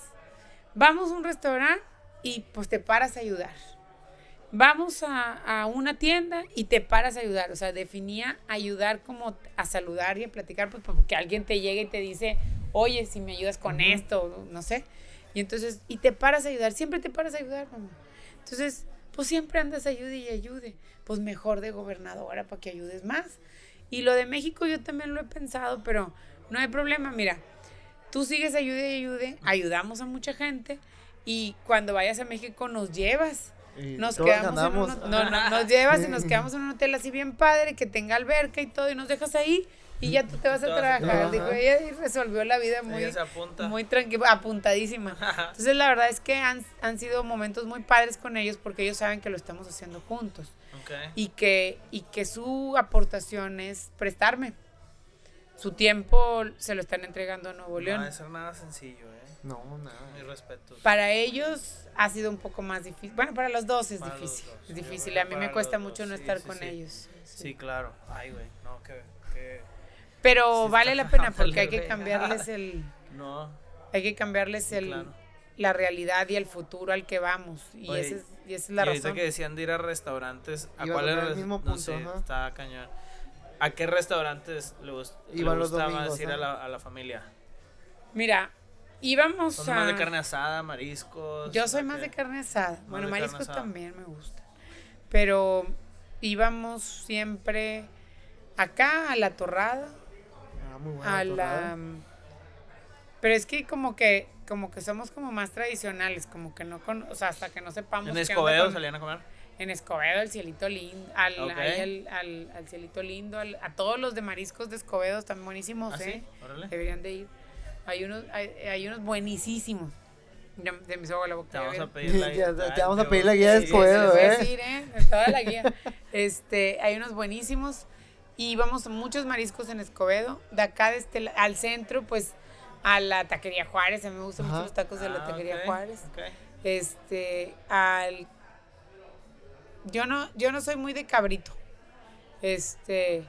Vamos a un restaurante y pues te paras a ayudar. Vamos a, a una tienda y te paras a ayudar. O sea, definía ayudar como a saludar y a platicar, pues porque alguien te llega y te dice, oye, si me ayudas con esto, no sé. Y entonces, y te paras a ayudar, siempre te paras a ayudar, mamá. Entonces, pues siempre andas ayude y ayude. Pues mejor de gobernadora para que ayudes más. Y lo de México yo también lo he pensado, pero no hay problema, mira, tú sigues ayude y ayude, ayudamos a mucha gente y cuando vayas a México nos llevas.
Y
Nos quedamos en un, no, no, nos llevas y nos quedamos en un hotel así bien padre, que tenga alberca y todo, y nos dejas ahí y ya tú te vas a trabajar. Digo, ella resolvió la vida muy, muy tranquila, apuntadísima. Entonces la verdad es que han, han sido momentos muy padres con ellos porque ellos saben que lo estamos haciendo juntos
Ok.
y que, y que su aportación es prestarme. Su tiempo se lo están entregando a Nuevo
No
León.
debe ser nada sencillo, ¿eh?
No, nada.
Mis respetos.
Para ellos ha sido un poco más difícil. Bueno, para los dos es
Para
difícil.
dos,
Es difícil.
bueno,
A mí me cuesta mucho
dos,
no
sí,
estar
sí,
con
sí.
ellos.
Sí, claro. Ay, güey. No, que. que...
Pero vale la pena porque hay que cambiarles el
No.
hay que cambiarles
Sí,
el
claro.
la realidad y el futuro al que vamos y
Oye,
esa es, y esa es la
y
razón.
que decían de ir a restaurantes, ¿a
Iba a
cuáles
tocar el mismo
no
punto,
sé,
ajá.
está cañón. ¿A qué restaurantes le, gust- le
Iban los
gusta
domingos,
más ir a
¿ah?
la, a la familia?
Mira, íbamos
¿Son
a
más de carne asada, mariscos?
Yo soy
¿o
más de carne asada. Bueno, mariscos
asada.
también me gusta. Pero íbamos siempre acá a la torrada,
Ah, muy buena
a
torrada.
la pero es que como que como que somos como más tradicionales, como que no con, o sea, hasta que no sepamos
¿En Escobedo
con-
salían a comer?
en Escobedo, el cielito lindo, al,
Ok.
ahí al, al- al cielito lindo, al- a todos los de mariscos de Escobedo están buenísimos,
¿Ah,
¿eh?
sí? Órale.
Deberían de ir. Hay unos, hay, hay unos buenísimos. Ya se me hizo agua la boca.
Te vamos a pedir la
Ya,
guía.
te vamos a pedir la guía de Escobedo, ¿eh?
decir, ¿eh? Toda la guía. Este, hay unos buenísimos y vamos a muchos mariscos en Escobedo. De acá de este, al centro, pues a la taquería Juárez. A mí me gustan
Ajá.
mucho los tacos de la
Ah,
taquería Juárez.
ok.
Este, al yo no yo no soy muy de cabrito. Este,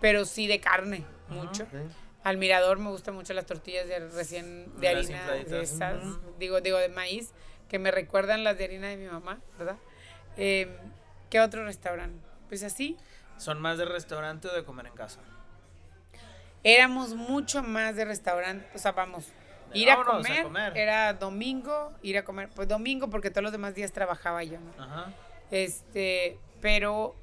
pero sí de carne, mucho.
Ok.
Al mirador me gustan mucho las tortillas de recién de
Las
harina de esas, digo, digo de maíz, que me recuerdan las de harina de mi mamá, ¿verdad? Eh, ¿Qué otro restaurante? Pues así,
¿Son más de restaurante o de comer en casa?
éramos mucho más de restaurante, o sea, vamos,
De
ir a
vámonos a
comer,
comer.
era domingo, ir a comer, pues domingo porque todos los demás días trabajaba yo, ¿no?
Ajá.
Este, pero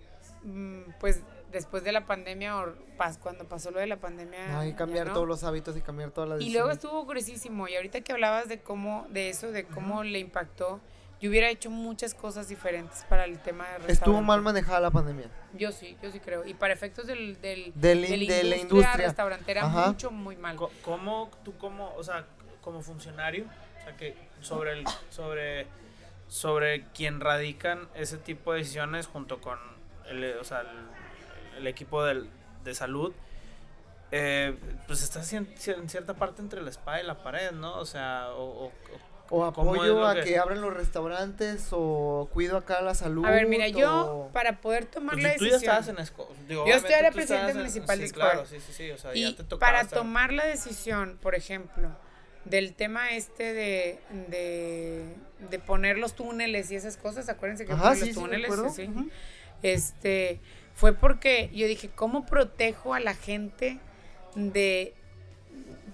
mm, pues después de la pandemia, o pas- cuando pasó lo de la pandemia.
Cambiar
no.
todos los hábitos y cambiar todas las
Y luego
decisiones.
estuvo gruesísimo. Y ahorita que hablabas de cómo, de eso, de cómo le impactó, yo hubiera hecho muchas cosas diferentes para el tema de restaurante.
Estuvo mal manejada la pandemia.
Yo sí, yo sí creo. Y para efectos del, del,
Del
de la
de la
industria restaurantera,
Ajá.
mucho, muy mal.
¿Cómo tú como, o sea, como funcionario, o sea, que sobre el sobre sobre quien radican ese tipo de decisiones junto con el, o sea, el, el equipo del- de salud eh, pues estás en, en cierta parte entre la espada y la pared, ¿no? O sea, o, o-
O
¿Cómo es
apoyo a
que-
que... abran los restaurantes o cuido acá la salud.
A ver, mira, yo para poder tomar
pues,
la
tú ya
decisión.
estabas en esco- digo,
Yo era
tú
presidente
estabas en-
municipal de
sí, claro, sí, sí, sí, o sea, ya
Y
te tocaba
para
estar-
tomar la decisión, por ejemplo, del tema este de, de, de poner los túneles y esas cosas, acuérdense que
Ajá,
ponen
sí,
los
sí,
túneles, sí, este, fue porque yo dije, ¿cómo protejo a la gente de...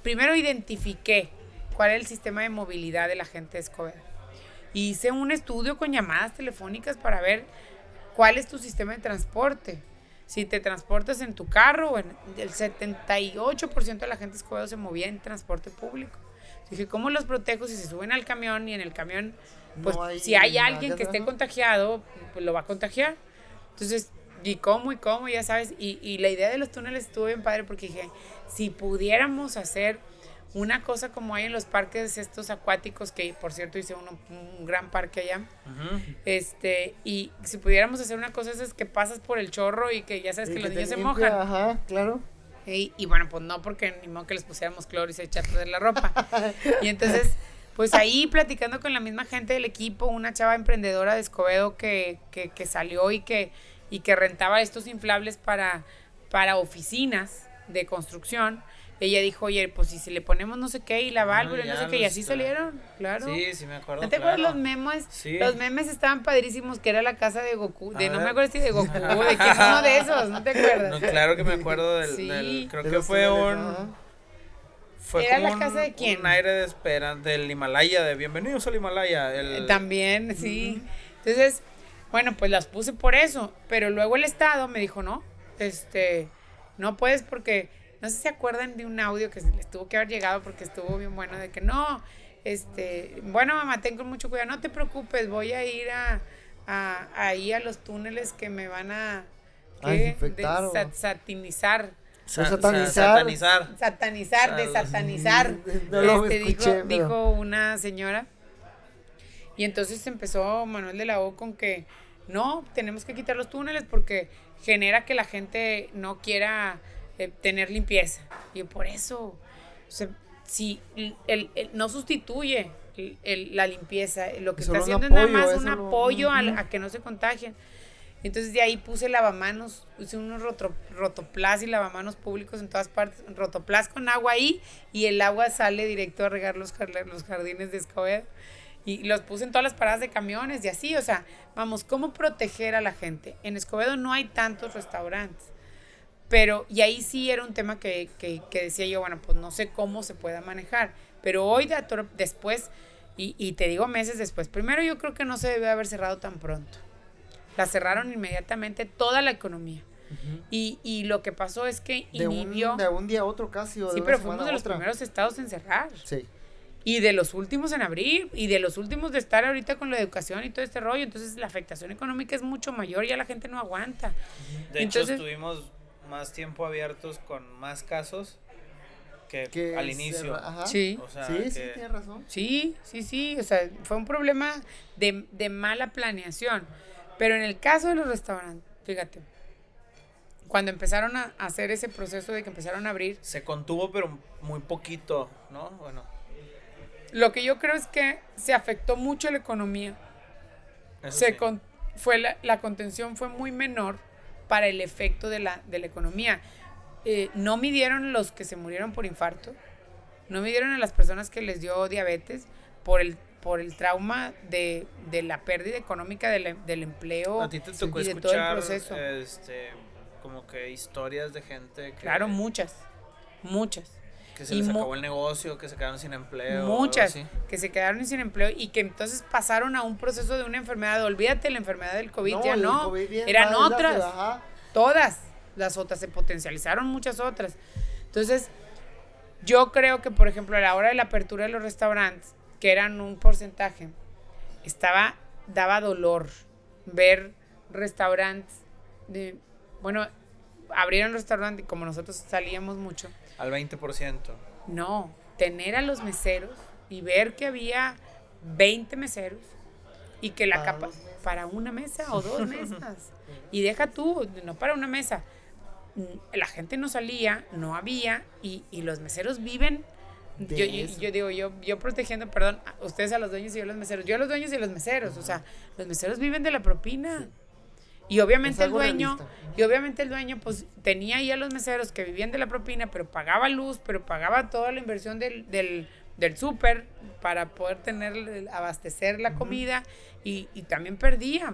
Primero identifiqué cuál era el sistema de movilidad de la gente de Escobedo. Hice un estudio con llamadas telefónicas para ver cuál es tu sistema de transporte. Si te transportas en tu carro, o en, el 78% de la gente de Escobedo se movía en transporte público. Dije, ¿cómo los protejo si se suben al camión y en el camión, pues
No hay
si hay alguien
que
esté contagiado, pues lo va a contagiar? Entonces, y cómo y cómo, ya sabes. Y, y la idea de los túneles estuvo bien padre porque dije, si pudiéramos hacer una cosa como hay en los parques estos acuáticos, que por cierto hice uno- un gran parque allá, este, y si pudiéramos hacer una cosa es que pasas por el chorro y que ya sabes
Y
que los niños se mojan.
Ajá, claro.
Y, y bueno, pues no, porque ni modo que les pusiéramos cloro y se echa a perder la ropa. Y entonces, pues ahí platicando con la misma gente del equipo, una chava emprendedora de Escobedo que, que, que salió y que, y que rentaba estos inflables para, para oficinas de construcción. Ella dijo, oye, pues si, si le ponemos no sé qué y la válvula y no
ya
sé qué, y así salieron, claro.
Sí, sí me acuerdo.
¿No te acuerdas
claro.
los memes?
Sí.
Los memes estaban padrísimos, que era la casa de Goku. De,
A
no me acuerdo si de Goku, de quién uno de esos, ¿no te acuerdas?
No, claro que me acuerdo del,
Sí.
del- creo
De
que fue un fue
¿Era
como
la casa
un-
de quién?
Un aire de espera del Himalaya, de bienvenidos al Himalaya. El,
También, sí. Entonces, Bueno, pues las puse por eso, pero luego el Estado me dijo, no, este, no puedes porque, no sé si se acuerdan de un audio que les tuvo que haber llegado porque estuvo bien bueno, de que no, este, bueno, mamá, tengo mucho cuidado, no te preocupes, voy a ir a, a ahí a los túneles que me van a,
A
¿qué? De satinizar.
Sa-
satanizar.
satanizar.
Satanizar, de
Salos.
satanizar.
No lo
Este,
escuché,
dijo,
pero-
dijo una señora. Y entonces empezó Manuel de la O con que no, tenemos que quitar los túneles porque genera que la gente no quiera eh, tener limpieza. Y por eso, o sea, si el, el- el- no sustituye la limpieza, lo que
Solo
está haciendo es nada
apoyo,
más un
no-
apoyo
Ujú.
a que no se contagien. Entonces de ahí puse lavamanos, puse unos rotro- rotoplas y lavamanos públicos en todas partes, rotoplas con agua ahí y el agua sale directo a regar los, los jardines de Escobedo. Y los puse en todas las paradas de camiones y así, o sea, vamos, ¿cómo proteger a la gente? En Escobedo no hay tantos restaurantes, pero, y ahí sí era un tema que, que- que decía yo, bueno, pues no sé cómo se pueda manejar, pero hoy de después, y, y te digo meses después, primero yo creo que no se debe haber cerrado tan pronto. La cerraron inmediatamente toda la economía. Y, y lo que pasó es que
De un,
inhibió.
de un día a otro casi. O de
sí,
una
pero fuimos de los
otra.
primeros estados en cerrar.
Sí.
Y de los últimos en abrir. Y de los últimos de estar ahorita con la educación y todo este rollo. Entonces la afectación económica es mucho mayor. Ya la gente no aguanta.
De hecho,
Entonces-
estuvimos más tiempo abiertos con más casos que,
Que
al inicio.
ajá.
Sí.
O sea,
sí, sí,
que-
tienes razón.
Sí, sí, sí. O sea, fue un problema de, de mala planeación. Pero en el caso de los restaurantes, fíjate. Cuando empezaron a hacer ese proceso de que empezaron a abrir,
se contuvo, pero muy poquito, ¿no? Bueno,
lo que yo creo es que se afectó mucho la economía.
eso
se
sí.
con- fue la, la contención fue muy menor para el efecto de la, de la economía. Eh, no midieron los que se murieron por infarto, no midieron a las personas que les dio diabetes por el, por el trauma de, de la pérdida económica del, del empleo
A ti te tocó
y de todo el proceso.
este, como que historias de gente que,
Claro, muchas, muchas.
Que se
y
les acabó el negocio, que se quedaron sin empleo.
Muchas que se quedaron sin empleo y que entonces pasaron a un proceso de una enfermedad. Olvídate la enfermedad del COVID, ya
el
no.
COVID
Eran otras. Todas las otras se potencializaron, muchas otras. Entonces, yo creo que, por ejemplo, a la hora de la apertura de los restaurantes, que eran un porcentaje, estaba, daba dolor ver restaurantes de, bueno, abrieron restaurantes y como nosotros salíamos mucho,
Al 20%.
no, tener a los meseros y ver que había 20 meseros y que la
Para
capa para una mesa o dos mesas. y deja tú, no para una mesa. Mm, La gente no salía, no había y, y los meseros viven. Yo, yo, yo digo, yo, yo protegiendo, perdón, a ustedes a los dueños y yo a los meseros. Yo a los dueños y a los meseros. O sea, los meseros viven de la propina. Y obviamente el dueño, y obviamente el dueño, pues tenía ahí a los meseros que vivían de la propina, pero pagaba luz, pero pagaba toda la inversión del, del, del súper para poder tener, abastecer la comida y, y también perdía.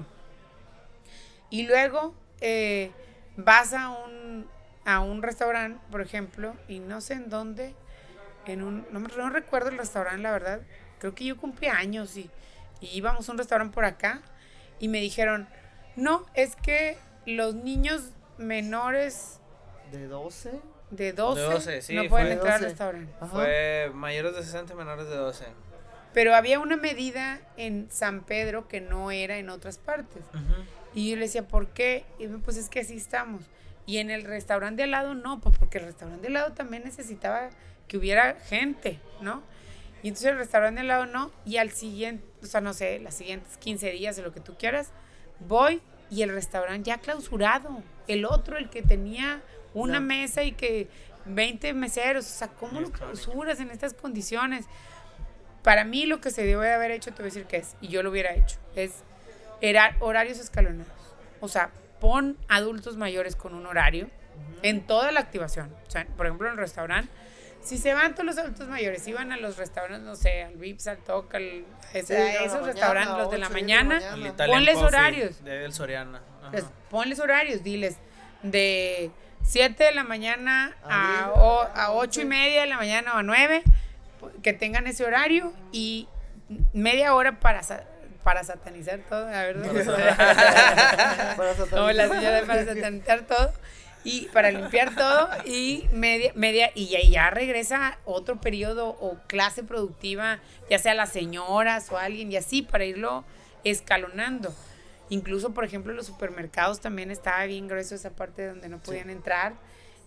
Y luego eh, vas a un, a un restaurante, por ejemplo, y no sé en dónde, en un, no, me- no recuerdo el restaurante, la verdad, creo que yo cumplí años y, y íbamos a un restaurante por acá y me dijeron, no, es que los niños menores
De 12.
de 12,
12, sí,
no pueden
fue
entrar al
12.
restaurante.
Ajá.
Fue mayores de 60 y menores de 12.
Pero había una medida en San Pedro que no era en otras partes. Y yo le decía, ¿por qué? Y me, pues es que así estamos. Y en el restaurante de al lado no, pues porque el restaurante de al lado también necesitaba que hubiera gente, ¿no? Y entonces el restaurante de al lado no. Y al siguiente, o sea, no sé, las siguientes 15 días o lo que tú quieras, voy y el restaurante ya clausurado. El otro, el que tenía una mesa y que 20 meseros, o sea, ¿cómo lo clausuras en estas condiciones? Para mí lo que se debe de haber hecho, te voy a decir que es, y yo lo hubiera hecho, es era horarios escalonados. O sea, pon adultos mayores con un horario en toda la activación. O sea, por ejemplo, en el restaurante, si se van todos los adultos mayores, iban a los restaurantes, no sé, al Vips, al Toc, al, ese-
Sí, a la
esos restaurantes, los de la mañana,
Italian
Ponles
Coffee
horarios.
De El Soriana.
Pues, ponles horarios, diles de 7 de la mañana
A
a,
diez,
o-
a
a 8 y media de la mañana o a 9, que tengan ese horario y media hora para sa- para satanizar todo, a ver,
Para
como la
satanizar.
señora para satanizar todo y para limpiar todo y media media y ya, ya regresa otro periodo o clase productiva, ya sea las señoras o alguien y así para irlo escalonando. Incluso, por ejemplo, los supermercados también estaba bien grueso esa parte donde no podían entrar.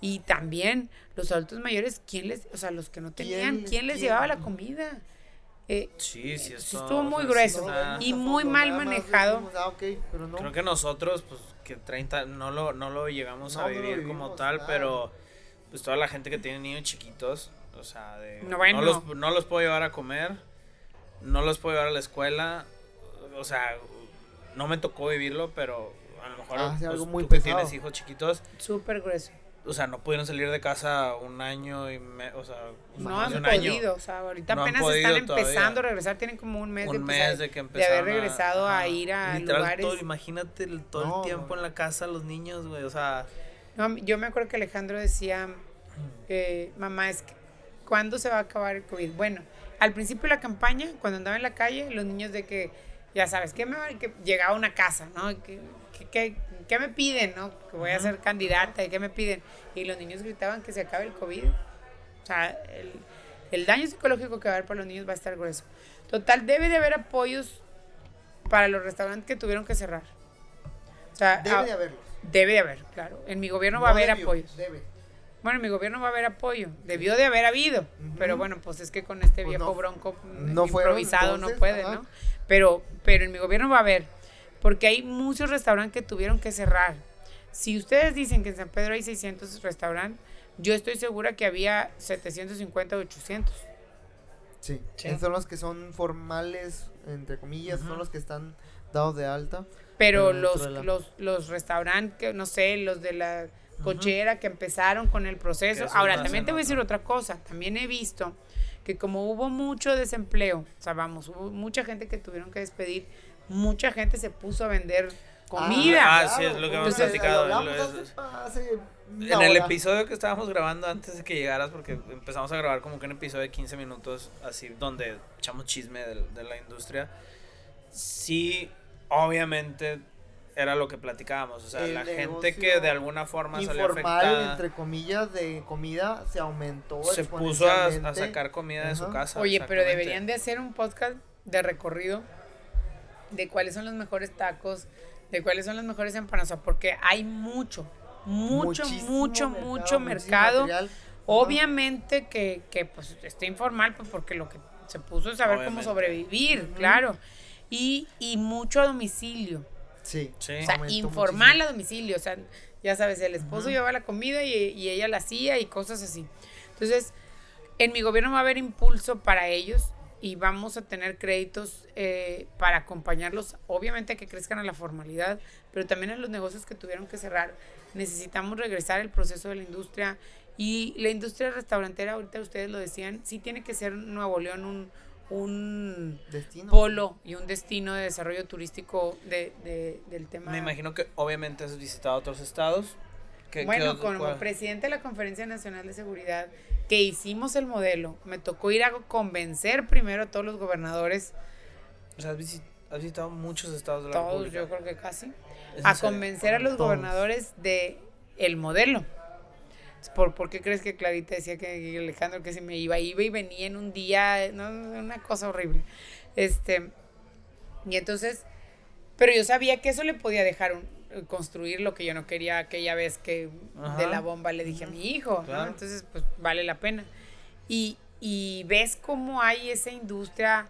Y también los adultos mayores, ¿quién les, o sea, los que no tenían, ¿quién les
quién?
llevaba la comida? Eh,
Sí, sí, esto,
estuvo muy
o sea,
grueso. Y muy mal manejado.
dijimos, ah, ok, pero no.
Creo que nosotros, pues, que 30, no lo, no lo llegamos
No,
a vivir como tal,
claro.
pero pues toda la gente que tiene niños chiquitos, o sea, de,
No, bueno.
los, no los puedo llevar a comer, no los puedo llevar a la escuela, o sea, no me tocó vivirlo, pero a lo mejor
Ah,
pues,
algo muy
tú que tienes hijos chiquitos,
súper grueso.
O sea, no pudieron salir de casa un año y, me, o sea,
No han
un año.
podido, o sea, ahorita
No
apenas están
todavía.
empezando a regresar, tienen como un mes,
un
de,
mes
empezar-
de que
de haber regresado a, ir a
Literal,
lugares.
todo- imagínate el- todo
No,
el tiempo
no.
en la casa los niños, güey, o sea,
No, yo me acuerdo que Alejandro decía, eh, mamá, es que, ¿cuándo se va a acabar el COVID? Bueno, al principio de la campaña, cuando andaba en la calle, los niños de que, ya sabes, que, me, que llegaba a una casa, ¿no? ¿Qué, qué, qué- qué me piden, no? Que voy a ser candidata, ¿y qué me piden? Y los niños gritaban que se acabe el COVID. O sea, el, el daño psicológico que va a haber para los niños va a estar grueso. Total, debe de haber apoyos para los restaurantes que tuvieron que cerrar. O sea,
Debe
ah,
de haberlos.
Debe de haber, claro. En mi gobierno va a haber
debió,
apoyos.
Debe.
Bueno, en mi gobierno va a haber apoyo. Debió de haber habido.
Ujú.
Pero bueno, pues es que con este
Pues
viejo
no-
bronco
no fueron,
improvisado no
entonces,
puede,
ajá.
¿no? Pero, pero en mi gobierno va a haber. Porque hay muchos restaurantes que tuvieron que cerrar. Si ustedes dicen que en San Pedro hay 600 restaurantes, yo estoy segura que había 750 o 800.
Sí.
Sí.
Esos son los que son formales, entre comillas, son los que están dados de alta.
Pero los,
de la-
los, los restaurantes, que, no sé, los de la cochera que empezaron con el proceso. Ahora, también te voy a decir
otra
cosa. También he visto que como hubo mucho desempleo, o sea, vamos, hubo mucha gente que tuvieron que despedir, mucha gente se puso a vender comida.
Ah, sí, es lo que hemos
Entonces,
platicado,
una
En el episodio que estábamos grabando antes de que llegaras, porque empezamos a grabar como que un episodio de 15 minutos, así, donde echamos chisme del- de, la industria, sí, obviamente era lo que platicábamos. O sea,
El
la gente que de alguna forma salió
informal,
afectada
entre comillas, de comida se aumentó
se puso a, a sacar comida de su casa.
Oye, pero deberían de hacer un podcast de recorrido de cuáles son los mejores tacos, de cuáles son las mejores empanadas, porque hay mucho, mucho,
Muchísimo
mucho,
mercado,
mucho mercado.
material.
Obviamente que, que pues está informal, pues porque lo que se puso es saber
Obviamente.
cómo sobrevivir, claro. Y, y mucho a domicilio.
Sí.
Sí.
O sea, informal
muchísimo.
a domicilio. O sea, ya sabes, el esposo llevaba la comida y, y ella la hacía y cosas así. Entonces, en mi gobierno va a haber impulso para ellos y vamos a tener créditos eh, para acompañarlos, obviamente a que crezcan a la formalidad, pero también a los negocios que tuvieron que cerrar. Necesitamos regresar el proceso de la industria y la industria restaurantera, ahorita ustedes lo decían, sí tiene que ser Nuevo León un, un
Destino.
polo y un destino de desarrollo turístico de, de- del tema.
Me imagino que obviamente has visitado otros estados. ¿Qué- qué
Bueno,
otro-
como
cuál?
presidente de la Conferencia Nacional de Seguridad, que hicimos el modelo, me tocó ir a convencer primero a todos los gobernadores,
O sea, has, visi- has visitado muchos estados de la
todos,
República.
yo creo que casi,
¿Es en
a
serio?
convencer a los
Todos.
gobernadores de el modelo. ¿Por, ¿Por qué crees que Clarita decía que Alejandro que se me iba? Iba y venía en un día, no, una cosa horrible. Este, y entonces, pero yo sabía que eso le podía dejar un- construir lo que yo no quería aquella vez que
Ajá.
de la bomba le dije a mi hijo. Entonces, pues vale la pena. Y, y ves cómo hay esa industria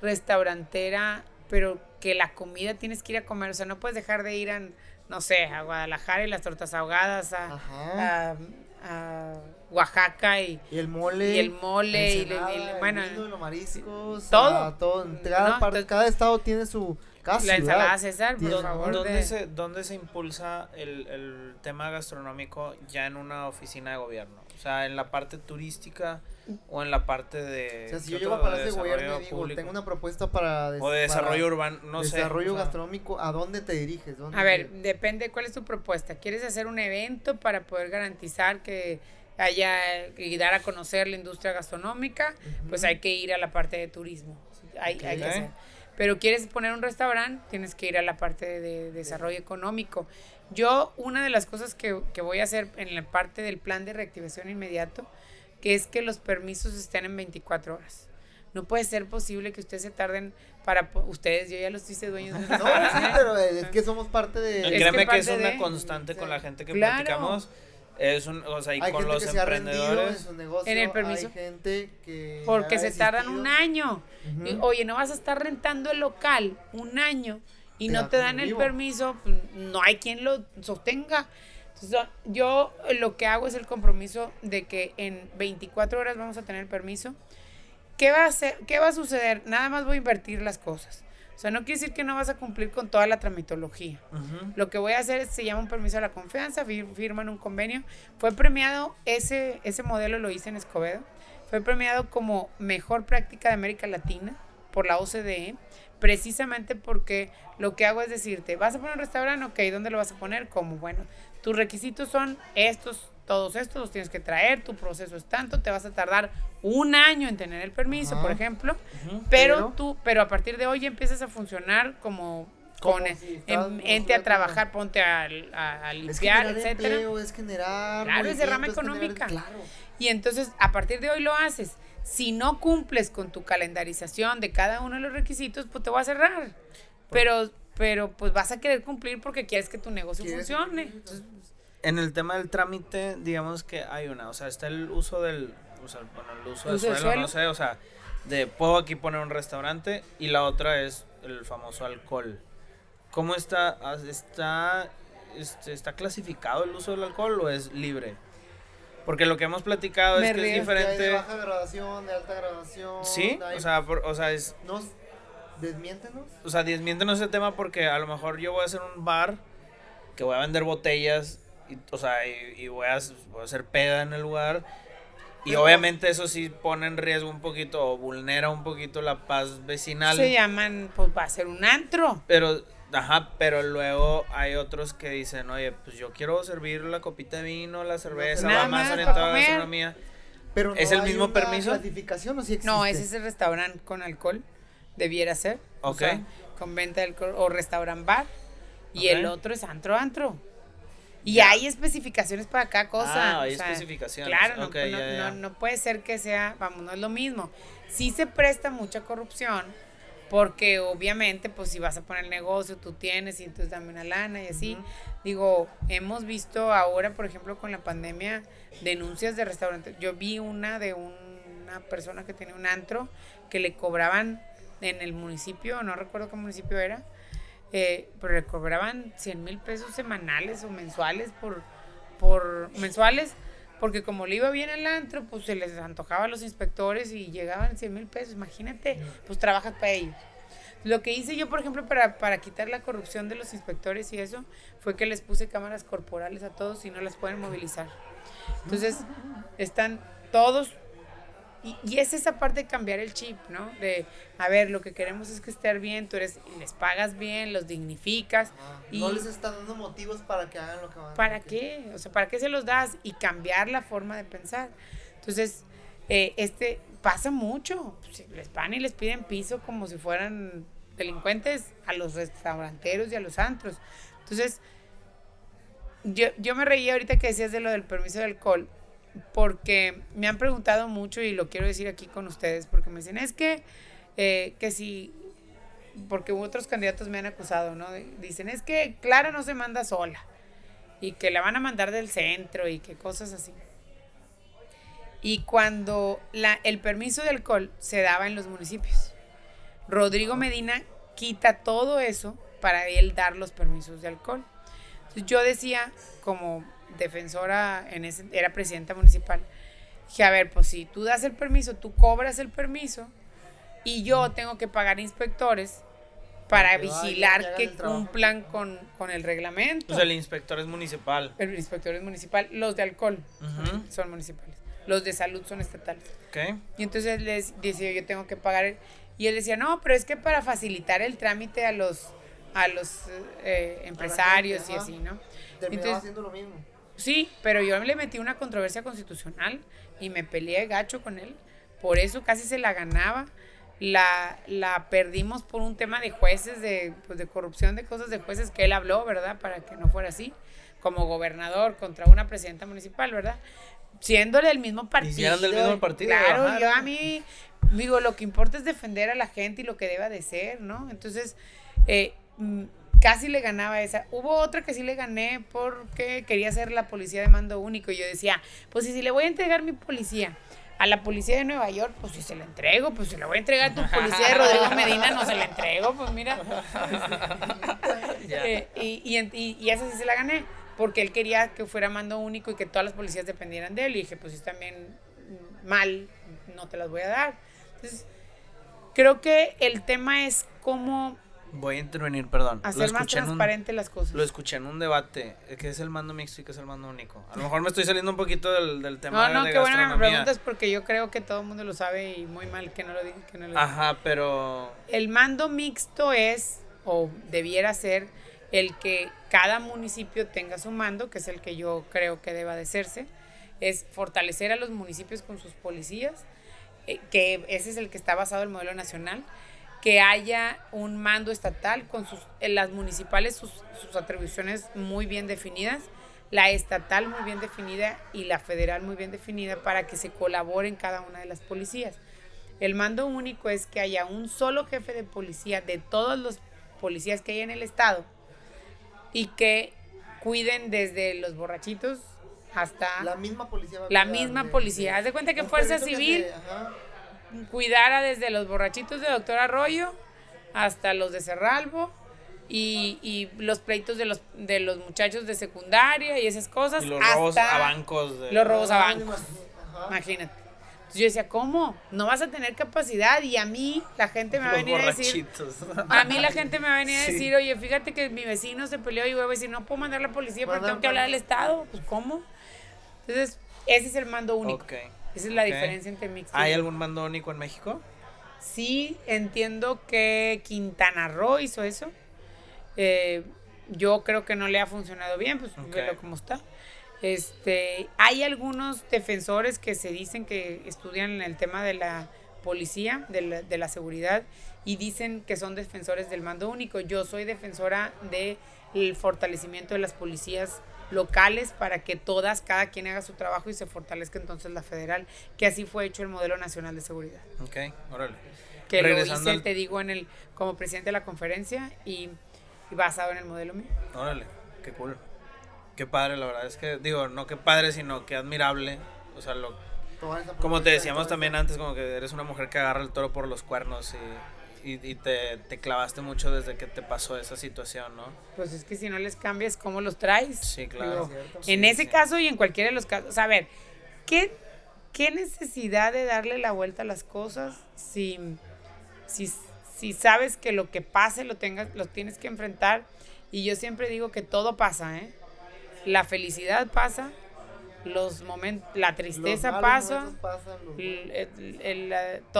restaurantera, pero que la comida tienes que ir a comer, o sea, no puedes dejar de ir a, no sé, a Guadalajara y las tortas ahogadas, a, a- a Oaxaca y,
Y el mole.
y el mole y, el-
ensenada,
el-
el
bueno,
vino, los mariscos.
todo.
todo. En Cada,
No,
parte-
entonces-
cada estado tiene su.
La ensalada César, por favor.
¿Dónde,
de-
se, ¿Dónde se impulsa el, el tema gastronómico ya en una oficina de gobierno? O sea, en la parte turística o en la parte de...
O sea, si
¿qué
yo llego a
de
Palacio de Gobierno y
desarrollo
digo,
público?
tengo una propuesta para. des-
O de desarrollo urbano, no sé.
desarrollo gastronómico, ¿a dónde te diriges? ¿Dónde
A ver,
te-
depende cuál es tu propuesta. ¿Quieres hacer un evento para poder garantizar que haya y dar a conocer la industria gastronómica? Pues hay que ir a la parte de turismo. Hay, hay que hacer. Pero quieres poner un restaurante, tienes que ir a la parte de desarrollo económico. Yo, una de las cosas que, que voy a hacer en la parte del plan de reactivación inmediato, que es que los permisos estén en 24 horas. No puede ser posible que ustedes se tarden para ustedes, yo ya los hice dueños.
De no, sí, pero es que somos parte de...
Es Créeme que, es una constante con la gente que platicamos. Es un, o sea, y
hay
con
gente
los
que
emprendedores.
en, su negocio,
en el permiso.
Hay gente que
Porque se tardan un año. y, oye, no vas a estar rentando el local un año y no te dan el permiso, pues, no hay quien lo sostenga. Entonces, yo lo que hago es el compromiso de que en 24 horas vamos a tener el permiso. ¿Qué va a, hacer, ¿Qué va a suceder? Nada más voy a invertir las cosas. O sea, no quiere decir que no vas a cumplir con toda la tramitología. Lo que voy a hacer se llama un permiso a la confianza, firman un convenio. Fue premiado, ese, ese modelo lo hice en Escobedo, fue premiado como mejor práctica de América Latina por la OCDE, precisamente porque lo que hago es decirte, ¿vas a poner un restaurante? Ok, ¿dónde lo vas a poner? ¿Cómo? Bueno, tus requisitos son estos, todos estos los tienes que traer, tu proceso es tanto, te vas a tardar un año en tener el permiso, por ejemplo, pero, tú, pero a partir de hoy empiezas a funcionar como con ente a trabajar, ponte a, a, limpiar,
es
etcétera.
es generar
claro, es derrama económica. Y entonces, a partir de hoy lo haces. Si no cumples con tu calendarización de cada uno de los requisitos, pues te voy a cerrar. Pero, pero pues vas a querer cumplir porque quieres que tu negocio funcione.
en el tema del trámite, digamos que hay una, o sea, está el uso del, o sea, bueno, el uso, del suelo, no sé, o sea, de puedo aquí poner un restaurante y la otra es el famoso alcohol. ¿Cómo está, está, este, está clasificado el uso del alcohol o es libre? Porque lo que hemos platicado es que es diferente.
de baja graduación, de alta graduación.
Sí, o, sea, o sea, es.
Nos, desmiéntenos.
O sea, desmiéntenos ese tema porque a lo mejor yo voy a hacer un bar que voy a vender botellas, y, o sea, y, voy, a, voy a hacer peda en el lugar. Y obviamente eso sí pone en riesgo un poquito o vulnera un poquito la paz vecinal.
Se llaman, pues va a ser un antro.
Pero Ajá, pero luego hay otros que dicen, oye, pues yo quiero servir la copita de vino, la cerveza, va más orientada a la gastronomía.
Pero
¿Es el mismo permiso?
clasificación o sí existe?
No, ese es el restaurante con alcohol, debiera ser.
Ok.
con venta de alcohol, o restaurant bar. Y el otro es antro, Y hay especificaciones para cada cosa.
Ah, hay especificaciones.
Claro, no, no, no, puede ser que sea, vamos, no es lo mismo. Sí se presta mucha corrupción porque obviamente, pues si vas a poner negocio, tú tienes y entonces dame una lana y así. Digo, hemos visto ahora, por ejemplo, con la pandemia, denuncias de restaurantes. Yo vi una de una persona que tenía un antro que le cobraban en el municipio, no recuerdo qué municipio era, eh, pero le cobraban 100 mil pesos semanales o mensuales por, por mensuales porque como le iba bien el antro, pues se les antojaba a los inspectores y llegaban 100 mil pesos. Imagínate, pues trabajas para ellos. Lo que hice yo, por ejemplo, para, para quitar la corrupción de los inspectores y eso, fue que les puse cámaras corporales a todos y no las pueden movilizar. Entonces, están todos y, es esa parte de cambiar el chip, ¿no? De, a ver, lo que queremos es que estén bien, tú eres, les pagas bien, los dignificas. y
no les están dando motivos para que hagan lo que van
¿Para qué? O sea, ¿para qué se los das? Y cambiar la forma de pensar. Entonces, eh, este pasa mucho. Les van y les piden piso como si fueran delincuentes a los restauranteros y a los antros. Entonces, yo, yo me reía ahorita que decías de lo del permiso de alcohol porque me han preguntado mucho y lo quiero decir aquí con ustedes, porque me dicen, es que, eh, que si, porque otros candidatos me han acusado, ¿no? Dicen, es que Clara no se manda sola y que la van a mandar del centro y que cosas así. Y cuando la, el permiso de alcohol se daba en los municipios, Rodrigo Medina quita todo eso para él dar los permisos de alcohol. Entonces yo decía, como defensora, en ese, era presidenta municipal, dije, a ver, pues si tú das el permiso, tú cobras el permiso y yo tengo que pagar inspectores para vigilar que, cumplan con, el reglamento.
Pues el inspector es municipal.
El inspector es municipal. Los de alcohol son municipales. Los de salud son estatales. Y entonces les decía, yo tengo que pagar. y él decía, no, pero es que para facilitar el trámite a los, a los eh, empresarios y así, ¿no?
Terminaba haciendo lo mismo.
Sí, pero yo le metí una controversia constitucional y me peleé gacho con él. Por eso casi se la ganaba. la, la perdimos por un tema de jueces, de, pues, de corrupción, de cosas de jueces que él habló, ¿verdad? Para que no fuera así, como gobernador contra una presidenta municipal, ¿verdad? Siendo del mismo partido.
Y eran del mismo partido,
Claro,
ajá.
yo a mí, digo, lo que importa es defender a la gente y lo que deba de ser, ¿no? Entonces, eh, mm, casi le ganaba esa. Hubo otra que sí le gané porque quería ser la policía de mando único. Y yo decía, pues si, si le voy a entregar mi policía a la policía de Nueva York, pues si se la entrego, pues si le voy a entregar a tu policía de Rodrigo Medina, no se la entrego, pues mira. Eh, y, y, en- y- y esa sí se la gané, porque él quería que fuera mando único y que todas las policías dependieran de él. Y dije, pues si mm, mal, no te las voy a dar. Entonces, creo que el tema es cómo
Voy a intervenir, perdón.
Hacer más
en un-
transparente las cosas.
Lo escuché en un debate, que es el mando mixto y que es el mando único. A lo mejor me estoy saliendo un poquito del, del tema
No, no,
de
qué bueno que me preguntas porque yo creo que todo el mundo lo sabe y muy mal que no lo diga. Que no lo diga.
Ajá, pero...
El mando mixto es, o debiera ser, el que cada municipio tenga su mando, que es el que yo creo que deba de serse, es fortalecer a los municipios con sus policías, eh, que ese es el que está basado en el modelo nacional, que haya un mando estatal con sus, en las municipales sus, sus atribuciones muy bien definidas, la estatal muy bien definida y la federal muy bien definida para que se colaboren cada una de las policías. El mando único es que haya un solo jefe de policía de todos los policías que hay en el estado y que cuiden desde los borrachitos hasta
La misma policía. va a
La misma policía. Haz de cuenta que Fuerza
que
Civil. Cuidara desde los borrachitos de Doctor Arroyo hasta los de Cerralbo y, y los pleitos de los, de los muchachos de secundaria y esas cosas.
Y los robos
hasta
a bancos. De...
los robos a
Ah,
bancos. Imagínate. Entonces yo decía, ¿cómo? No vas a tener capacidad y a mí la gente me va a venir a decir,
borrachitos.
a mí la gente me va a venir a
Sí.
decir, oye, fíjate que mi vecino se peleó y voy a decir, no puedo mandar a la policía porque tengo que hablar al Estado. Pues, ¿cómo? Entonces, ese es el mando único.
Ok.
Esa es la diferencia entre mixto. y
¿Hay algún mando único en México?
Sí, entiendo que Quintana Roo hizo eso. Eh, yo creo que no le ha funcionado bien, pues
Ok.
velo cómo está. Este, hay algunos defensores que se dicen que estudian el tema de la policía, de la, de la seguridad, y dicen que son defensores del mando único. Yo soy defensora del fortalecimiento de las policías locales para que todas, cada quien haga su trabajo y se fortalezca entonces la federal, que así fue hecho el modelo nacional de seguridad
Ok, órale.
que lo
Regresando
hice,
al-
te digo, en el, como presidente de la conferencia y, y basado en el modelo mío.
Órale, qué cool. Qué padre, la verdad es que, digo, no qué padre, sino que admirable. O sea, lo, como te decíamos también antes, como que eres una mujer que agarra el toro por los cuernos y, y, y te, te clavaste mucho desde que te pasó esa situación, ¿no?
Pues es que si no les cambias, ¿cómo los traes?
Sí, claro.
Digo,
Cierto.
en
Sí,
ese
sí.
caso y en cualquiera de los casos. A ver, ¿qué, qué necesidad de darle la vuelta a las cosas si, si, si sabes que lo que pase lo, tengas, lo tienes que enfrentar? Y yo siempre digo que todo pasa, ¿eh? La felicidad pasa, los momentos, la
Los
tristeza
malos
pasa,
pasan, los
el, el- el,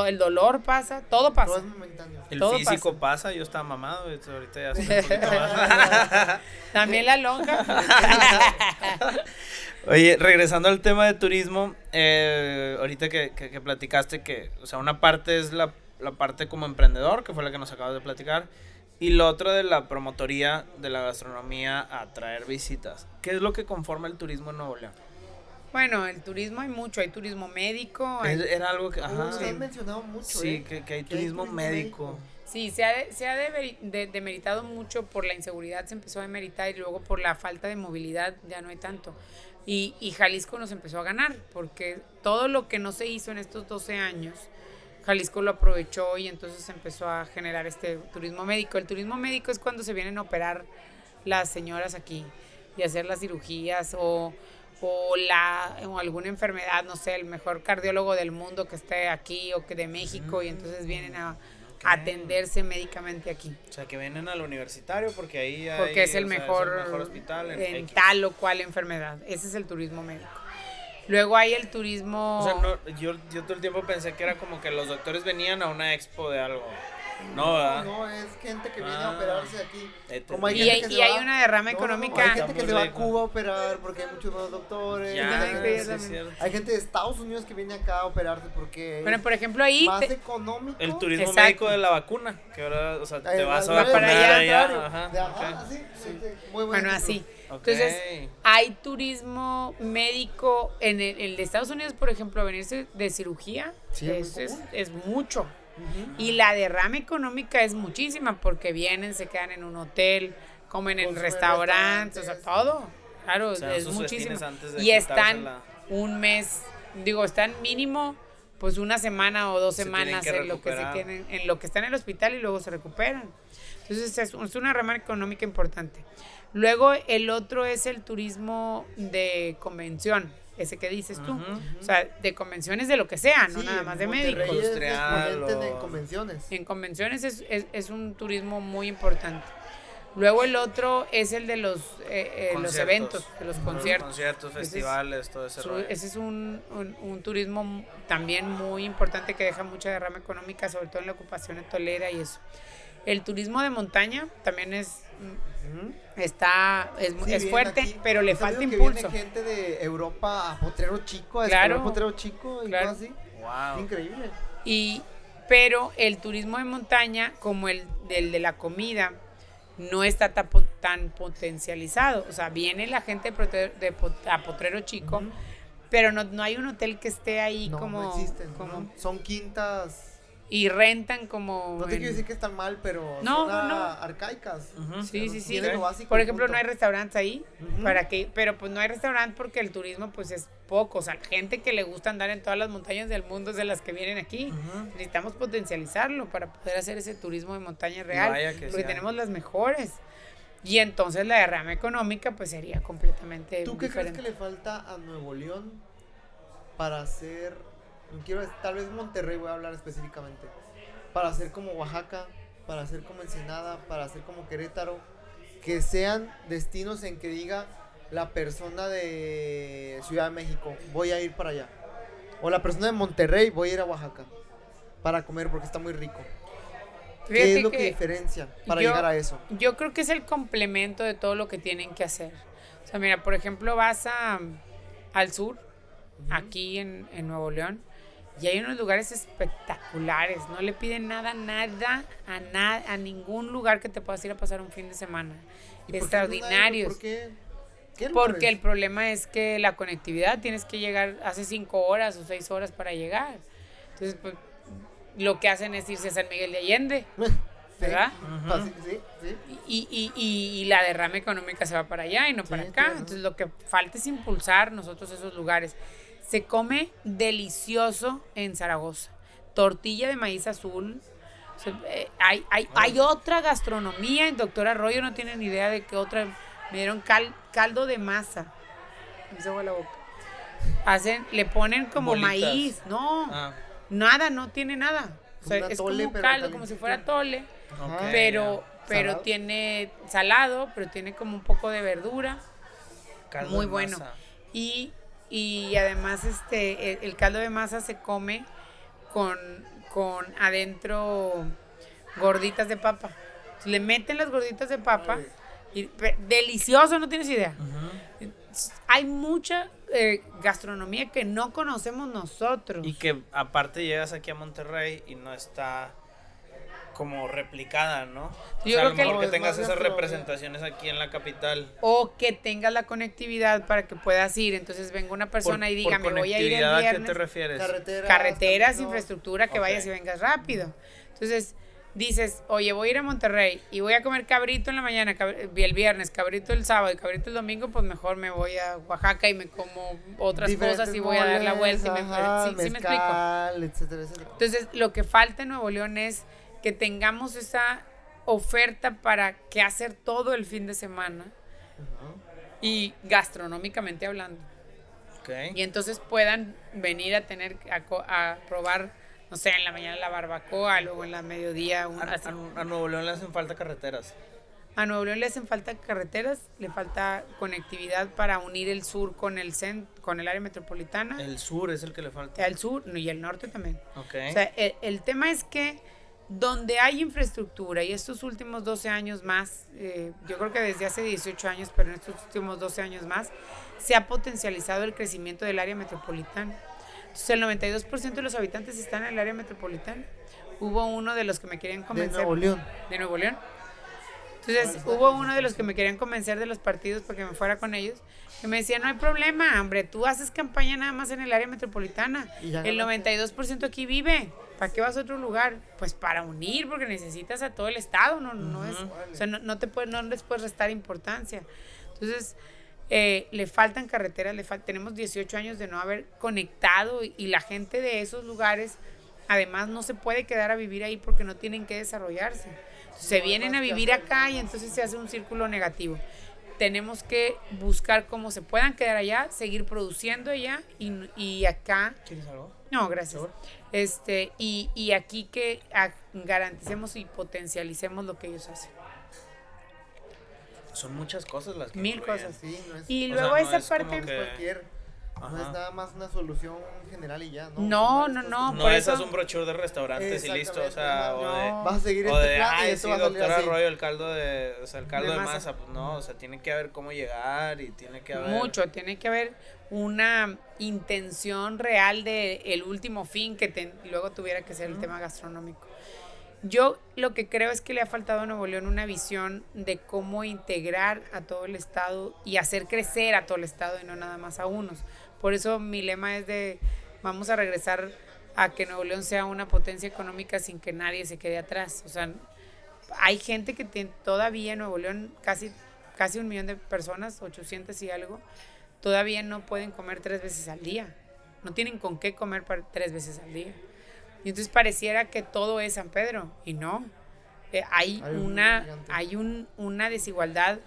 el dolor pasa, todo
Todo
pasa.
es momentáneo.
El
Todo
físico pasa. yo estaba mamado, ahorita ya estoy un poquito más.
También la lonja.
Oye, regresando al tema de turismo, eh, ahorita que, que- que platicaste que, o sea, una parte es la, la parte como emprendedor, que fue la que nos acabas de platicar, y la otra de la promotoría de la gastronomía a traer visitas. ¿Qué es lo que conforma el turismo en Nuevo León?
Bueno, el turismo hay mucho, hay turismo médico. hay-
Es- Era algo que, ajá,
Ustedes han mencionado mucho,
sí,
¿eh?
que, que hay
Que
turismo
turismo
médico.
Sí, se ha, de- se ha demeri- de- demeritado mucho por la inseguridad, se empezó a demeritar y luego por la falta de movilidad ya no hay tanto. Y, y Jalisco nos empezó a ganar, porque todo lo que no se hizo en estos 12 años, Jalisco lo aprovechó y entonces empezó a generar este turismo médico. El turismo médico es cuando se vienen a operar las señoras aquí y hacer las cirugías o, o, la, o alguna enfermedad, no sé, el mejor cardiólogo del mundo que esté aquí o que de México y entonces vienen a atenderse médicamente aquí.
O sea, que vienen al universitario porque ahí hay,
Porque es el
sea,
mejor,
hospital en,
en tal o cual enfermedad. Ese es el turismo médico. Luego hay el turismo...
O sea, no, yo, yo todo el tiempo pensé que era como que los doctores venían a una expo de algo. No, ¿verdad?
No, es gente que viene
Ah.
a operarse aquí.
Este-
Como hay
Y
gente
hay-
que se
y hay
va-
una derrama
No, no, no,
económica.
Hay gente que se va a. Cuba a operar porque hay muchos buenos doctores.
Ya,
hay,
sí,
gente de Estados Unidos que viene acá a operarse porque
Bueno,
es
por ejemplo, ahí
más
te-
económico.
El turismo
Exacto.
médico de la vacuna, que ahora, o sea, te
Eh,
vas a
revés,
para
vacunar
allá.
allá. Ajá,
De- ajá,
ok.
sí, muy buen
bueno,
ejemplo.
así. Entonces, hay turismo médico en el, el de Estados Unidos, por ejemplo, venirse de cirugía
Sí, es
es,
muy
es-
común.
Y la derrama económica es muchísima porque vienen, se quedan en un hotel, comen en restaurantes, o sea, todo. Claro,
O sea,
es muchísimo. Y están un mes, digo, están mínimo pues una semana o dos
Se
semanas en lo que se tienen, en lo que están en el hospital y luego se recuperan. Entonces es, es una rama económica importante. Luego el otro es el turismo de convención, ese que dices tú. O sea, de convenciones de lo que sea, no
Sí,
nada
en
más de médicos.
o-
convenciones.
En convenciones es, es, es un turismo muy importante. Luego el otro es el de los, eh, eh, los eventos, de los conciertos.
Conciertos,
Ese es-
festivales, todo ese
Su-
rollo.
ese es un, un- un turismo también muy importante que deja mucha derrama económica, sobre todo en la ocupación hotelera y eso. El turismo de montaña también es. Está es,
Sí,
es fuerte,
aquí.
pero le falta
que
impulso.
Viene gente de Europa a Potrero Chico, a
Claro.
Potrero Chico y
Claro.
cosas así.
Wow.
Increíble.
Y pero el turismo de montaña, como el del de la comida, no está tan, tan potencializado. O sea, viene la gente de, Potre- de Pot- a Potrero Chico, pero no, no hay un hotel que esté ahí
No,
como,
no existen.
como
¿no? Son quintas.
Y rentan como
No te
en-
quiero decir que están mal, pero
No,
son
no.
arcaicas.
Sí,
Pero
sí, sí.
lo básico
Por ejemplo,
punto.
no hay restaurantes ahí. Para que, pero pues no hay restaurante porque el turismo pues es poco. O sea, gente que le gusta andar en todas las montañas del mundo es de las que vienen aquí. Necesitamos potencializarlo para poder hacer ese turismo de montaña real.
vaya que
porque
sí
tenemos las mejores. Y entonces la derrama económica pues sería completamente
¿Tú qué crees que le falta a Nuevo León para hacer, quiero tal vez Monterrey voy a hablar específicamente, para hacer como Oaxaca, para hacer como Ensenada, para hacer como Querétaro, que sean destinos en que diga la persona de Ciudad de México, voy a ir para allá, o la persona de Monterrey, voy a ir a Oaxaca para comer porque está muy rico. ¿Qué es lo que,
que
diferencia para
yo-
llegar a eso?
Yo creo que es el complemento de todo lo que tienen que hacer. O sea, mira, por ejemplo, vas a, al sur, aquí en, en Nuevo León, y hay unos lugares espectaculares. No le piden nada, nada, a, nada, a ningún lugar que te puedas ir a pasar un fin de semana.
¿Y
Extraordinarios.
¿Por qué? ¿Qué
Porque el problema es que la conectividad tienes que llegar hace cinco horas o seis horas para llegar. Entonces, pues, lo que hacen es irse a San Miguel de Allende,
Sí,
¿verdad?
fácil, sí, sí.
Y, y, y, y la derrama económica se va para allá y no para acá.
claro.
Entonces, lo que falta es impulsar nosotros esos lugares. Se come delicioso en Zaragoza. Tortilla de maíz azul. O sea, eh, hay, hay, hay otra gastronomía. El doctor Arroyo no tiene ni idea de qué otra. Me dieron cal- caldo de masa. Me agua la boca. Hacen, le ponen como
Bolitas.
maíz. No,
Ah,
nada, no tiene nada. O sea,
Un
es como
pero
caldo, como si fuera tole
Ajá.
Ok.
pero pero
¿Salado?
tiene salado, pero tiene como un poco de verdura
caldo
muy
de
bueno.
masa.
y, y además este el, el caldo de masa se come con con adentro gorditas de papa. Le meten las gorditas de papa y pe- delicioso, no tienes idea. Hay mucha eh, gastronomía que no conocemos nosotros.
Y que aparte llegas aquí a Monterrey y no está como replicada, ¿no? O
Yo
sea, a lo
que-
mejor que tengas esas representaciones aquí en la capital.
o que tengas la conectividad para que puedas ir. Entonces venga una persona
Por-
y diga, me voy a ir el
conectividad, ¿A qué
viernes.
te refieres?
Carreteras,
carreteras, infraestructura, que vayas y vengas rápido. Entonces, dices, oye, voy a ir a Monterrey y voy a comer cabrito en la mañana, cab- el viernes, cabrito el sábado y cabrito el domingo, pues mejor me voy a Oaxaca y me como otras
Diferentes
cosas y voy a dar la vuelta. y me- sí, sí me explico.
mezcal, etcétera, etcétera.
Entonces, lo que falta en Nuevo León es que tengamos esa oferta para qué hacer todo el fin de semana y gastronómicamente hablando.
Ok.
Y entonces puedan venir a tener a, a probar, no sé, en la mañana la barbacoa, luego en la mediodía un,
A,
así.
a- a Nuevo León le hacen falta carreteras.
A Nuevo León le hacen falta carreteras, le falta conectividad para unir el sur con el cent, con el área metropolitana,
El sur es el que le falta.
el sur no, y el norte también.
Ok.
O sea, el, el tema es que donde hay infraestructura y estos últimos 12 años más, eh, yo creo que desde hace 18 años, pero en estos últimos 12 años más, se ha potencializado el crecimiento del área metropolitana. Entonces el 92% de los habitantes están en el área metropolitana. Hubo uno de los que me querían
De
convencer.
Nuevo León.
De Nuevo León. Entonces hubo uno de los que me querían convencer de los partidos para que me fuera con ellos, que me decía, no hay problema, hombre, tú haces campaña nada más en el área metropolitana. El
ganaste.
92% aquí vive. ¿Para qué vas a otro lugar? Pues para unir, porque necesitas a todo el estado, no, no es, o sea, no, no te puede, no les puedes restar importancia. Entonces, eh, le faltan carreteras, le fal- tenemos 18 años de no haber conectado y, y la gente de esos lugares, además, no se puede quedar a vivir ahí porque no tienen que desarrollarse. Se vienen a vivir acá y entonces se hace un círculo negativo. Tenemos que buscar cómo se puedan quedar allá, seguir produciendo allá y, y acá
¿Quieres algo?
no, gracias. Este, y, y aquí que garanticemos y potencialicemos lo que ellos hacen.
Son muchas cosas las que
Mil cosas.
Sí, no es,
Y luego
sea, no
esa
es como
parte.
que-
cualquier. No es nada más una solución general y ya, ¿no?
No, no, no.
No
por
es
eso-
haz un brochure de restaurantes y listo, o sea, o de...
Vas a seguir
O
este
de,
plan y
ay,
esto
sí,
va a salir
doctor
así.
Arroyo, el caldo de, o sea, el caldo
De
de,
masa.
masa, pues no, o sea, tiene que haber cómo llegar y tiene que haber...
Mucho, tiene que haber una intención real de el último fin que ten- luego tuviera que ser el tema gastronómico. Yo lo que creo es que le ha faltado a Nuevo León una visión de cómo integrar a todo el estado y hacer crecer a todo el estado y no nada más a unos. Por eso mi lema es de vamos a regresar a que Nuevo León sea una potencia económica sin que nadie se quede atrás. O sea, hay gente que tiene, todavía en Nuevo León, casi, casi un millón de personas, 800 y algo, todavía no pueden comer tres veces al día. No tienen con qué comer para- tres veces al día. Y entonces pareciera que todo es San Pedro, y no. Eh, hay
Hay un
una, hay un, una desigualdad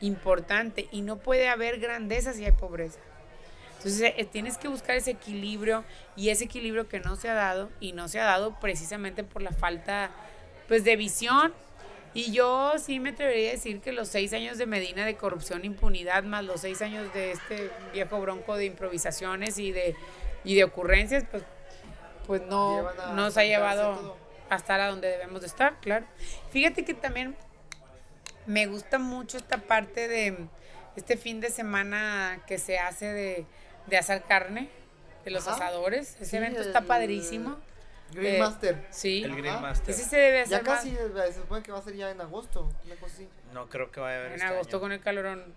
importante y no puede haber grandeza si hay pobreza. Entonces eh, tienes que buscar ese equilibrio y ese equilibrio que no se ha dado y no se ha dado precisamente por la falta pues de visión. Y yo sí me atrevería a decir que los seis años de Medina de corrupción e impunidad, más los seis años de este viejo bronco de improvisaciones y de, y de ocurrencias, pues, pues no
a
nos ha llevado a estar a donde debemos de estar, claro. Fíjate que también me gusta mucho esta parte de este fin de semana que se hace de, de asar carne, de los
Ajá.
asadores. Ese
Sí,
evento está padrísimo.
Green
Eh,
Master.
Sí.
El Green
Ajá.
Master.
Ese se debe
Ya
hacer más
casi, eh, se supone que va a ser ya en agosto, una cosa así.
No creo que vaya a haber
en
este
agosto
año.
con el calorón.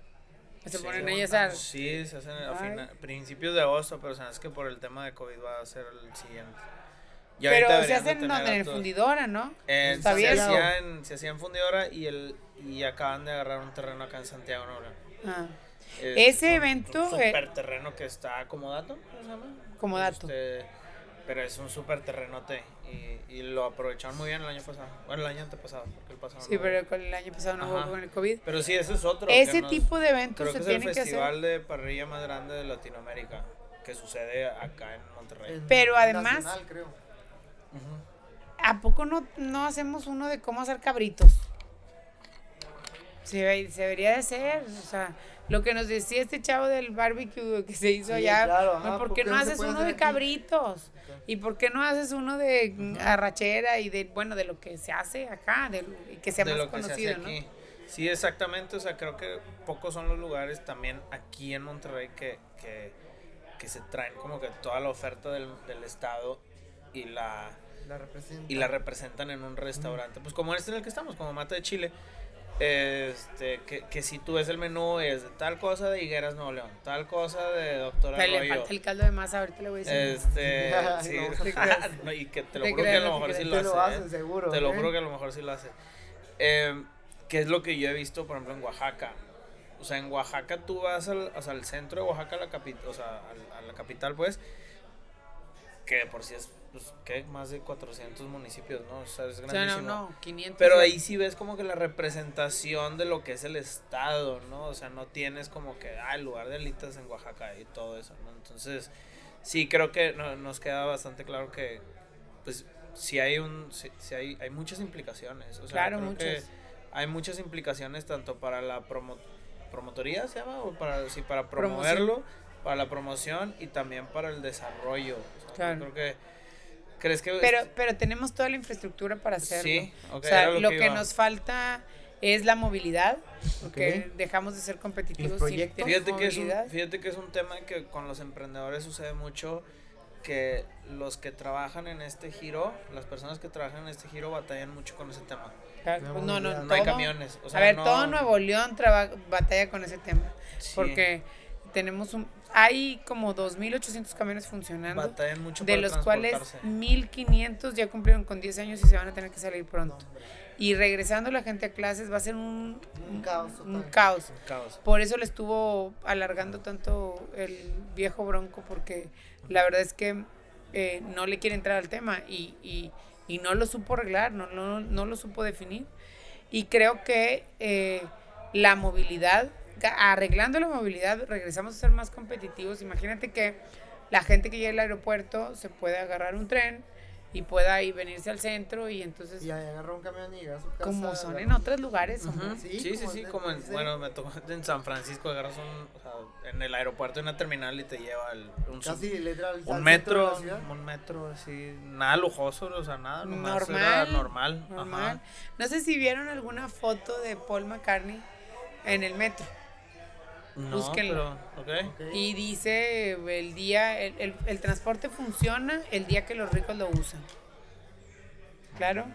Se
Sí,
ponen ahí a asar.
Sí, se hacen a principios de agosto, pero sabes que por el tema de COVID va a ser el siguiente. Y
Pero se hacen
a
en fundidora, ¿no?
Eh,
Está
se,
abierto.
hacía en, se hacía en fundidora y, el, y acaban de agarrar un terreno acá en Santiago, León.
Ah.
Es
Ese
un-
evento,
Un
eh,
super terreno que está acomodato, ¿cómo se llama?
Comodato.
Este, pero es un super terrenote y, y lo aprovecharon muy bien el año pasado. Bueno, el año antepasado, porque el pasado
Sí,
no.
pero con el año pasado no
Ajá.
hubo con el COVID.
Pero sí, ese es otro.
Ese
nos-
tipo de eventos
Creo
se
que es el
tienen que hacer.
festival de parrilla más grande de Latinoamérica que sucede acá en Monterrey.
En
Pero además-
Nacional, creo.
Ujú.
¿A poco no, no hacemos uno de cómo hacer cabritos? Se, se debería de hacer, o sea, lo que nos decía este chavo del barbecue que se hizo
Sí,
allá,
claro,
¿no?
ajá,
¿por
¿por
qué no haces uno de
aquí?
cabritos? ¿Y por qué no haces uno de arrachera y de, bueno, de lo que se hace acá, de, que sea
de
más
lo que se
conocido,
hace
¿no?
aquí. Sí, exactamente. O sea, creo que pocos son los lugares también aquí en Monterrey que, que, que se traen como que toda la oferta del, del estado y la, y la representan en un restaurante. Pues como este en el que estamos, como Mata de Chile. Este, que, que si tú ves el menú es de tal cosa de Higueras Nuevo León, tal cosa de Doctor
Pero le
Arroyo.
falta el caldo de masa, ahorita le voy a decir.
Este, sí,
no,
y que te lo
Te
juro que a lo mejor sí lo
Te
hace. ¿eh?
seguro.
Te lo juro que a lo mejor sí lo hace. Eh, ¿Qué es lo que yo he visto, por ejemplo, en Oaxaca? O sea, en Oaxaca tú vas al, o sea, al centro de Oaxaca, la capi- o sea, a la capital, pues, que por sí es, pues, ¿qué? Más de 400 municipios, ¿no? O sea, es
o sea, no,
grandísimo.
no, 500.
Pero ahí sí ves como que la representación de lo que es el estado, ¿no? O sea, no tienes como que, ah, el lugar de alitas en Oaxaca y todo eso, ¿no? Entonces, sí creo que no- nos queda bastante claro que, pues, sí hay un, sí, sí hay, hay muchas implicaciones. O sea,
Claro,
creo que
muchas.
hay muchas implicaciones tanto para la promo, promotoría, ¿se llama? O para, sí, para
Promoción.
promoverlo, para la promoción y también para el desarrollo. O sea, yo
Claro.
creo que ¿Crees que
Pero, pero tenemos toda la infraestructura para hacerlo.
Sí, ok,
o sea, lo,
lo
que, nos falta es la movilidad, porque dejamos de ser competitivos. Sin
Fíjate que, es un,
movilidad.
fíjate que es un tema que con los emprendedores sucede mucho que los que trabajan en este giro, las personas que trabajan en este giro batallan mucho con ese tema.
Claro,
La
pues no, no.
No hay camiones. O sea,
a ver,
no-
todo Nuevo León traba- batalla con ese tema,
sí,
porque tenemos un, hay como 2.800 camiones funcionando,
batallan mucho
de los cuales
transportarse.
1.500 ya cumplieron con 10 años y se van a tener que salir pronto. Y regresando la gente a clases va a ser un,
Un caos
un caos.
Un caos.
Por eso le estuvo alargando tanto el viejo bronco, porque la verdad es que eh, no le quiere entrar al tema y, y- y no lo supo arreglar, no, no, no lo supo definir. Y creo que eh, la movilidad, arreglando la movilidad, regresamos a ser más competitivos. Imagínate que la gente que llega al aeropuerto se puede agarrar un tren y pueda ahí venirse al centro y entonces,
Y ahí agarra un camión y llega a su casa.
como son en
un-
otros lugares.
Sí,
Sí, sí,
como
sí,
en-
como en,
sí.
bueno, me tocó en San Francisco agarras un, o sea, en el aeropuerto una terminal y te lleva el, un, sub-
Casi literal. al
un metro, un metro así, nada lujoso, o sea, nada, nomás
Normal,
era normal,
Normal.
Ajá.
No sé si vieron alguna foto de Paul McCartney en el metro.
No,
Búsquenlo.
pero, ok.
Ok.
Y dice el día, el, el- el transporte funciona el día que los ricos lo usan. Claro.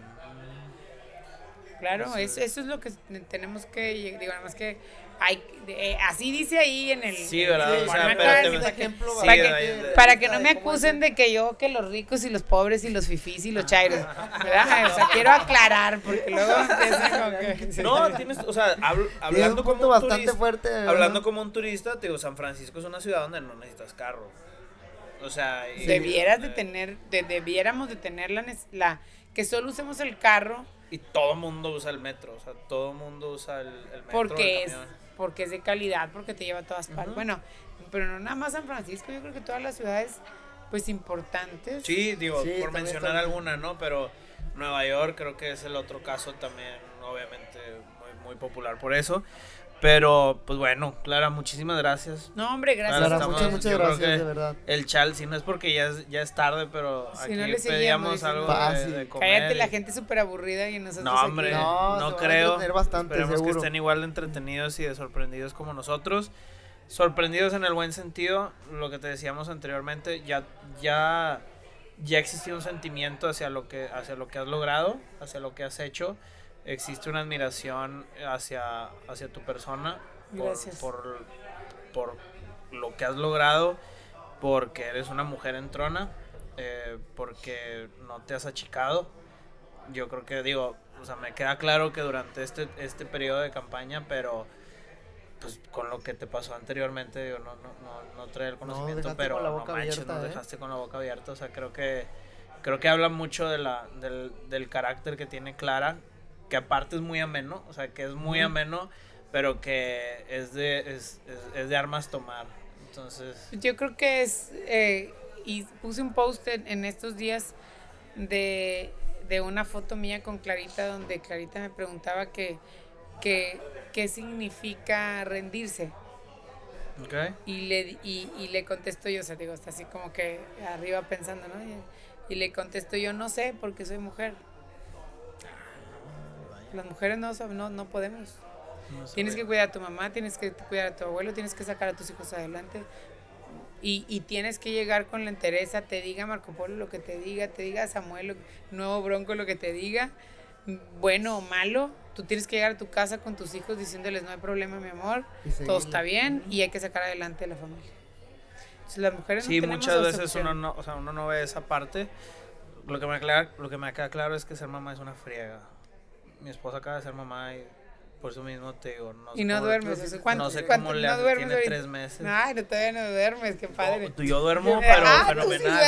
Claro,
Eso
eso, eso es lo que tenemos que, digo, nada más que hay, eh, así dice ahí en el...
Sí, ¿verdad?
el
O sea, pero te-
ejemplo
Sí,
para, que,
de- de-
para que no me acusen de que yo, que los ricos y los pobres y los fifís y los chairos, ¿verdad? O sea, quiero aclarar, porque luego empiezan que-
No, tienes, o sea, hablando
un
como un
bastante
turista,
fuerte. ¿verdad?
hablando como un turista, te digo, San Francisco es una ciudad donde no necesitas carro. O sea, y-
Debieras de
eh,
tener, de- debiéramos de tener la, la, que solo usemos el carro
Y todo mundo usa el metro, o sea, todo mundo usa el, el metro.
porque
el
es,
camión.
Porque es de calidad, porque te lleva a todas partes. Bueno, pero no nada más San Francisco, yo creo que todas las ciudades, pues importantes.
Sí, digo,
Sí,
por
también
mencionar
está-
alguna, ¿no? Pero Nueva York creo que es el otro caso también, obviamente, muy, muy popular por eso. Pero, pues bueno, Clara, muchísimas gracias.
No, hombre, gracias.
Clara,
estamos-
muchas, muchas gracias, de verdad.
El chal, si no es porque ya es, ya es tarde, pero
Si
aquí
no le
pedíamos algo de,
Fácil.
de comer.
Cállate, la gente súper aburrida y nosotros
No, hombre,
aquí.
No,
no, creo.
bastante,
Esperemos
seguro.
que estén igual de entretenidos y de sorprendidos como nosotros. Sorprendidos en el buen sentido, lo que te decíamos anteriormente, ya, ya, ya existía un sentimiento hacia lo que, hacia lo que has logrado, hacia lo que has hecho. Existe una admiración hacia, hacia tu persona por,
Gracias.
por, por lo que has logrado, porque eres una mujer en trona, eh, porque no te has achicado. Yo creo que digo, o sea, me queda claro que durante este, este periodo de campaña, pero pues con lo que te pasó anteriormente, digo, no, no, no, no trae el conocimiento, pero
con la
no manches,
abierta,
nos
¿eh?
dejaste con la boca abierta, o sea, creo que creo que habla mucho de la, del, del carácter que tiene Clara, que aparte es muy ameno, o sea, que es muy ameno, pero que es de, es, es, es de armas tomar. Entonces,
Yo creo que es, eh, y puse un post en, en estos días de, de una foto mía con Clarita, donde Clarita me preguntaba que, que, qué significa rendirse.
¿ok?
Y le, y, y le contesto yo, o sea, digo, está así como que arriba pensando, ¿no? Y, y le contesto yo, no sé, porque soy mujer. Las mujeres no, no, no podemos.
No
Tienes
güey.
que cuidar a tu mamá, tienes que cuidar a tu abuelo, tienes que sacar a tus hijos adelante. Y, y tienes que llegar con la entereza, te diga Marco Polo lo que te diga, te diga Samuel, nuevo Bronco lo que te diga, bueno o malo, tú tienes que llegar a tu casa con tus hijos diciéndoles no hay problema, mi amor, todo está bien y hay que sacar adelante a la familia. Entonces, las mujeres no
Sí,
tenemos
muchas veces uno no, o sea, uno no ve esa parte. Lo que me queda, lo que me queda claro es que ser mamá es una friega. Mi esposa acaba de ser mamá y por eso mismo te digo, no
Y
sé
no
cómo-
duermes, ¿cuánto-
no sé
cuánto-
cómo le
no duermes
tiene tres meses.
Ay, no, todavía no duermes, qué padre.
No, yo duermo, pero
Ah, tú sí
fenomenal.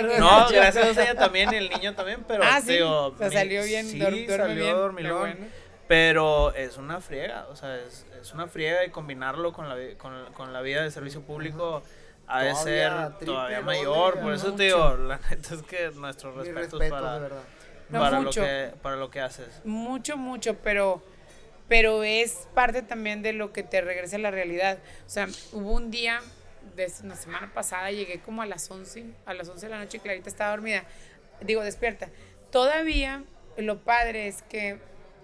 duermes.
No, gracias a ella también y el niño también, pero
ah,
te
sí,
digo,
o sea,
mi-
salió bien,
sí,
duerme
salió
bien.
dormilón,
bueno.
Pero es una friega, o sea, es, es una friega y combinarlo con la, con, con la vida de servicio público ha de
Todavía
ser todavía mayor. Por eso te digo, la neta es que nuestros respetos
respetos,
para.
No,
para, lo que, para lo que haces.
Mucho, mucho, pero, pero es parte también de lo que te regresa a la realidad. O sea, hubo un día de la semana pasada, llegué como a las 11, a las 11 de la noche y Clarita estaba dormida. Digo, despierta. Todavía lo padre es que,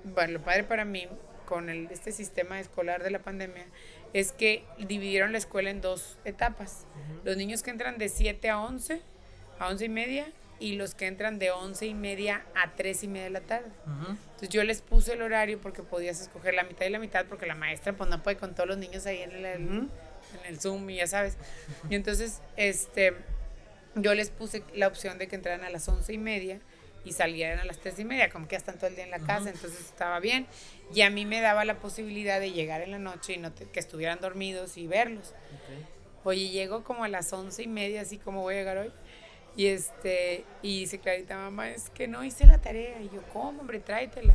bueno, lo padre para mí con el, este sistema escolar de la pandemia es que dividieron la escuela en dos etapas. Los niños que entran de 7 a 11, a 11 y media, y los que entran de 11 y media a 3 y media de la tarde. Entonces yo les puse el horario porque podías escoger la mitad y la mitad porque la maestra pues no puede con todos los niños ahí en el, en el Zoom y ya sabes. Y entonces este, yo les puse la opción de que entraran a las 11 y media y salieran a las 3 y media, como que ya están todo el día en la casa, entonces estaba bien. Y a mí me daba la posibilidad de llegar en la noche y no que estuvieran dormidos y verlos. Oye, llego como a las once y media, así como voy a llegar hoy. Y este, y dice Clarita, mamá, es que no hice la tarea. Y yo, ¿cómo, hombre? Tráetela.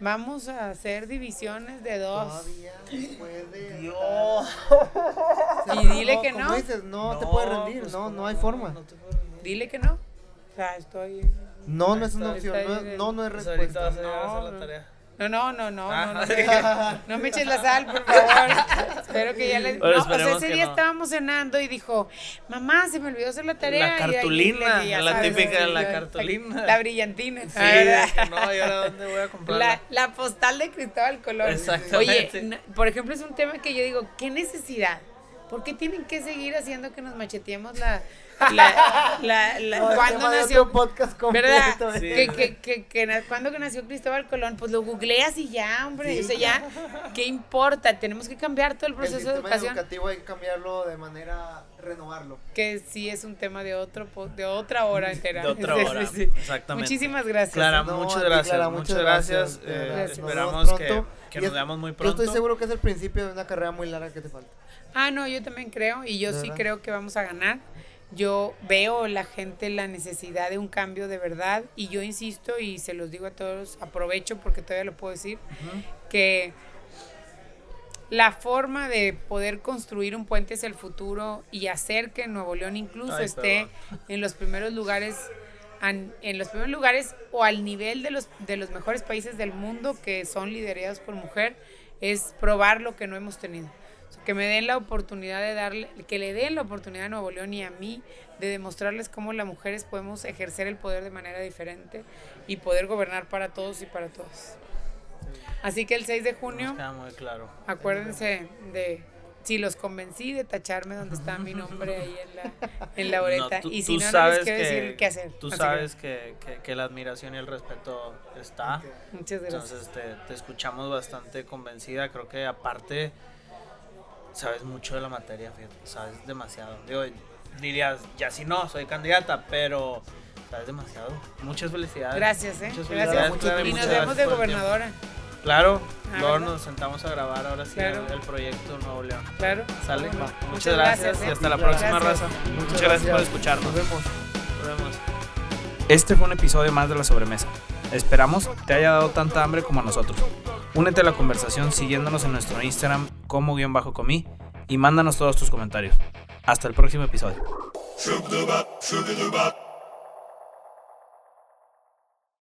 Vamos a hacer divisiones de dos.
Todavía puede.
Dios.
Y dile que no.
dices, no, te puedes rendir,
pues,
no,
¿cómo
no hay forma.
No te puedes rendir.
Dile que no. O sea, estoy.
No, no es una opción, no, no, no es
Pues ahorita vas a
respuesta.
hacer
No,
la
no.
tarea.
No, no, no, no,
Ah.
no, no, no me eches la sal, por favor. Espero que ya les.
Bueno,
No, o sea,
esperemos
ese día
no.
estábamos cenando y dijo, mamá, se me olvidó hacer la tarea.
La
y ahí
cartulina,
le- ya
la
sabes,
típica de la cartulina.
La brillantina.
Sí,
Ah,
no, ¿y ahora dónde voy a comprarla?
La, la postal de Cristóbal Colón.
Exactamente.
Oye, por ejemplo, es un tema que yo digo, ¿qué necesidad? ¿Por qué tienen que seguir haciendo que nos macheteemos la... la, la, la-
No,
¿Cuándo
de
nació?
otro podcast
¿Verdad?
completo,
Sí.
Que, que, que, que na- ¿Cuándo que nació Cristóbal Colón? Pues lo googleas y ya, hombre.
Sí.
O sea, ya, ¿qué importa? Tenemos que cambiar todo el
El
proceso de
sistema
educación.
educativo hay que cambiarlo de manera, renovarlo.
Que sí es un tema de otro de otra hora entera.
De otra
Sí,
hora,
sí, sí.
exactamente.
Muchísimas gracias.
Clara,
No,
muchas gracias,
Clara,
muchas gracias.
de
eh,
verdad.
Gracias.
Esperamos que, que nos veamos muy
Yo
pronto.
estoy seguro que es el principio de una carrera muy larga que te falta.
Ah, no, yo también creo y yo
¿De
sí
verdad?
creo que vamos a ganar. Yo veo la gente la necesidad de un cambio de verdad y yo insisto y se los digo a todos, aprovecho porque todavía lo puedo decir, que la forma de poder construir un puente hacia el futuro y hacer que Nuevo León incluso
Ay,
esté en los primeros lugares en los primeros lugares o al nivel de los de los mejores países del mundo que son liderados por mujer es probar lo que no hemos tenido. Que me den la oportunidad de darle, que le den la oportunidad a Nuevo León y a mí de demostrarles cómo las mujeres podemos ejercer el poder de manera diferente y poder gobernar para todos y para todas. Así que el 6 de junio
muy claro.
Acuérdense de si los convencí de tacharme donde está mi nombre ahí en la, en la boleta.
No, tú-
y si no, no les quiero
que-
decir qué hacer.
Tú
Así
sabes que, que- que la admiración y el respeto está.
muchas gracias.
Entonces te, te escuchamos bastante convencida. Creo que aparte sabes mucho de la materia, fíjate, sabes demasiado. Digo, dirías, ya si no, soy candidata, pero sabes demasiado. Muchas felicidades.
Gracias, ¿eh?
Muchas
Gracias.
Clara,
y nos
muchas
vemos
gracias
de gobernadora.
Claro,
Ah,
luego
¿verdad?
nos sentamos a grabar ahora sí
Claro.
el, proyecto Nuevo León.
Claro.
Sale.
Bueno,
Muchas, gracias, y
¿eh?
hasta la
Gracias.
próxima raza. Muchas, gracias, por escucharnos.
Nos vemos.
Nos vemos. Este fue un episodio más de La Sobremesa. Esperamos te haya dado tanta hambre como a nosotros. Únete a la conversación siguiéndonos en nuestro Instagram como guion bajo comí y mándanos todos tus comentarios. Hasta el próximo episodio.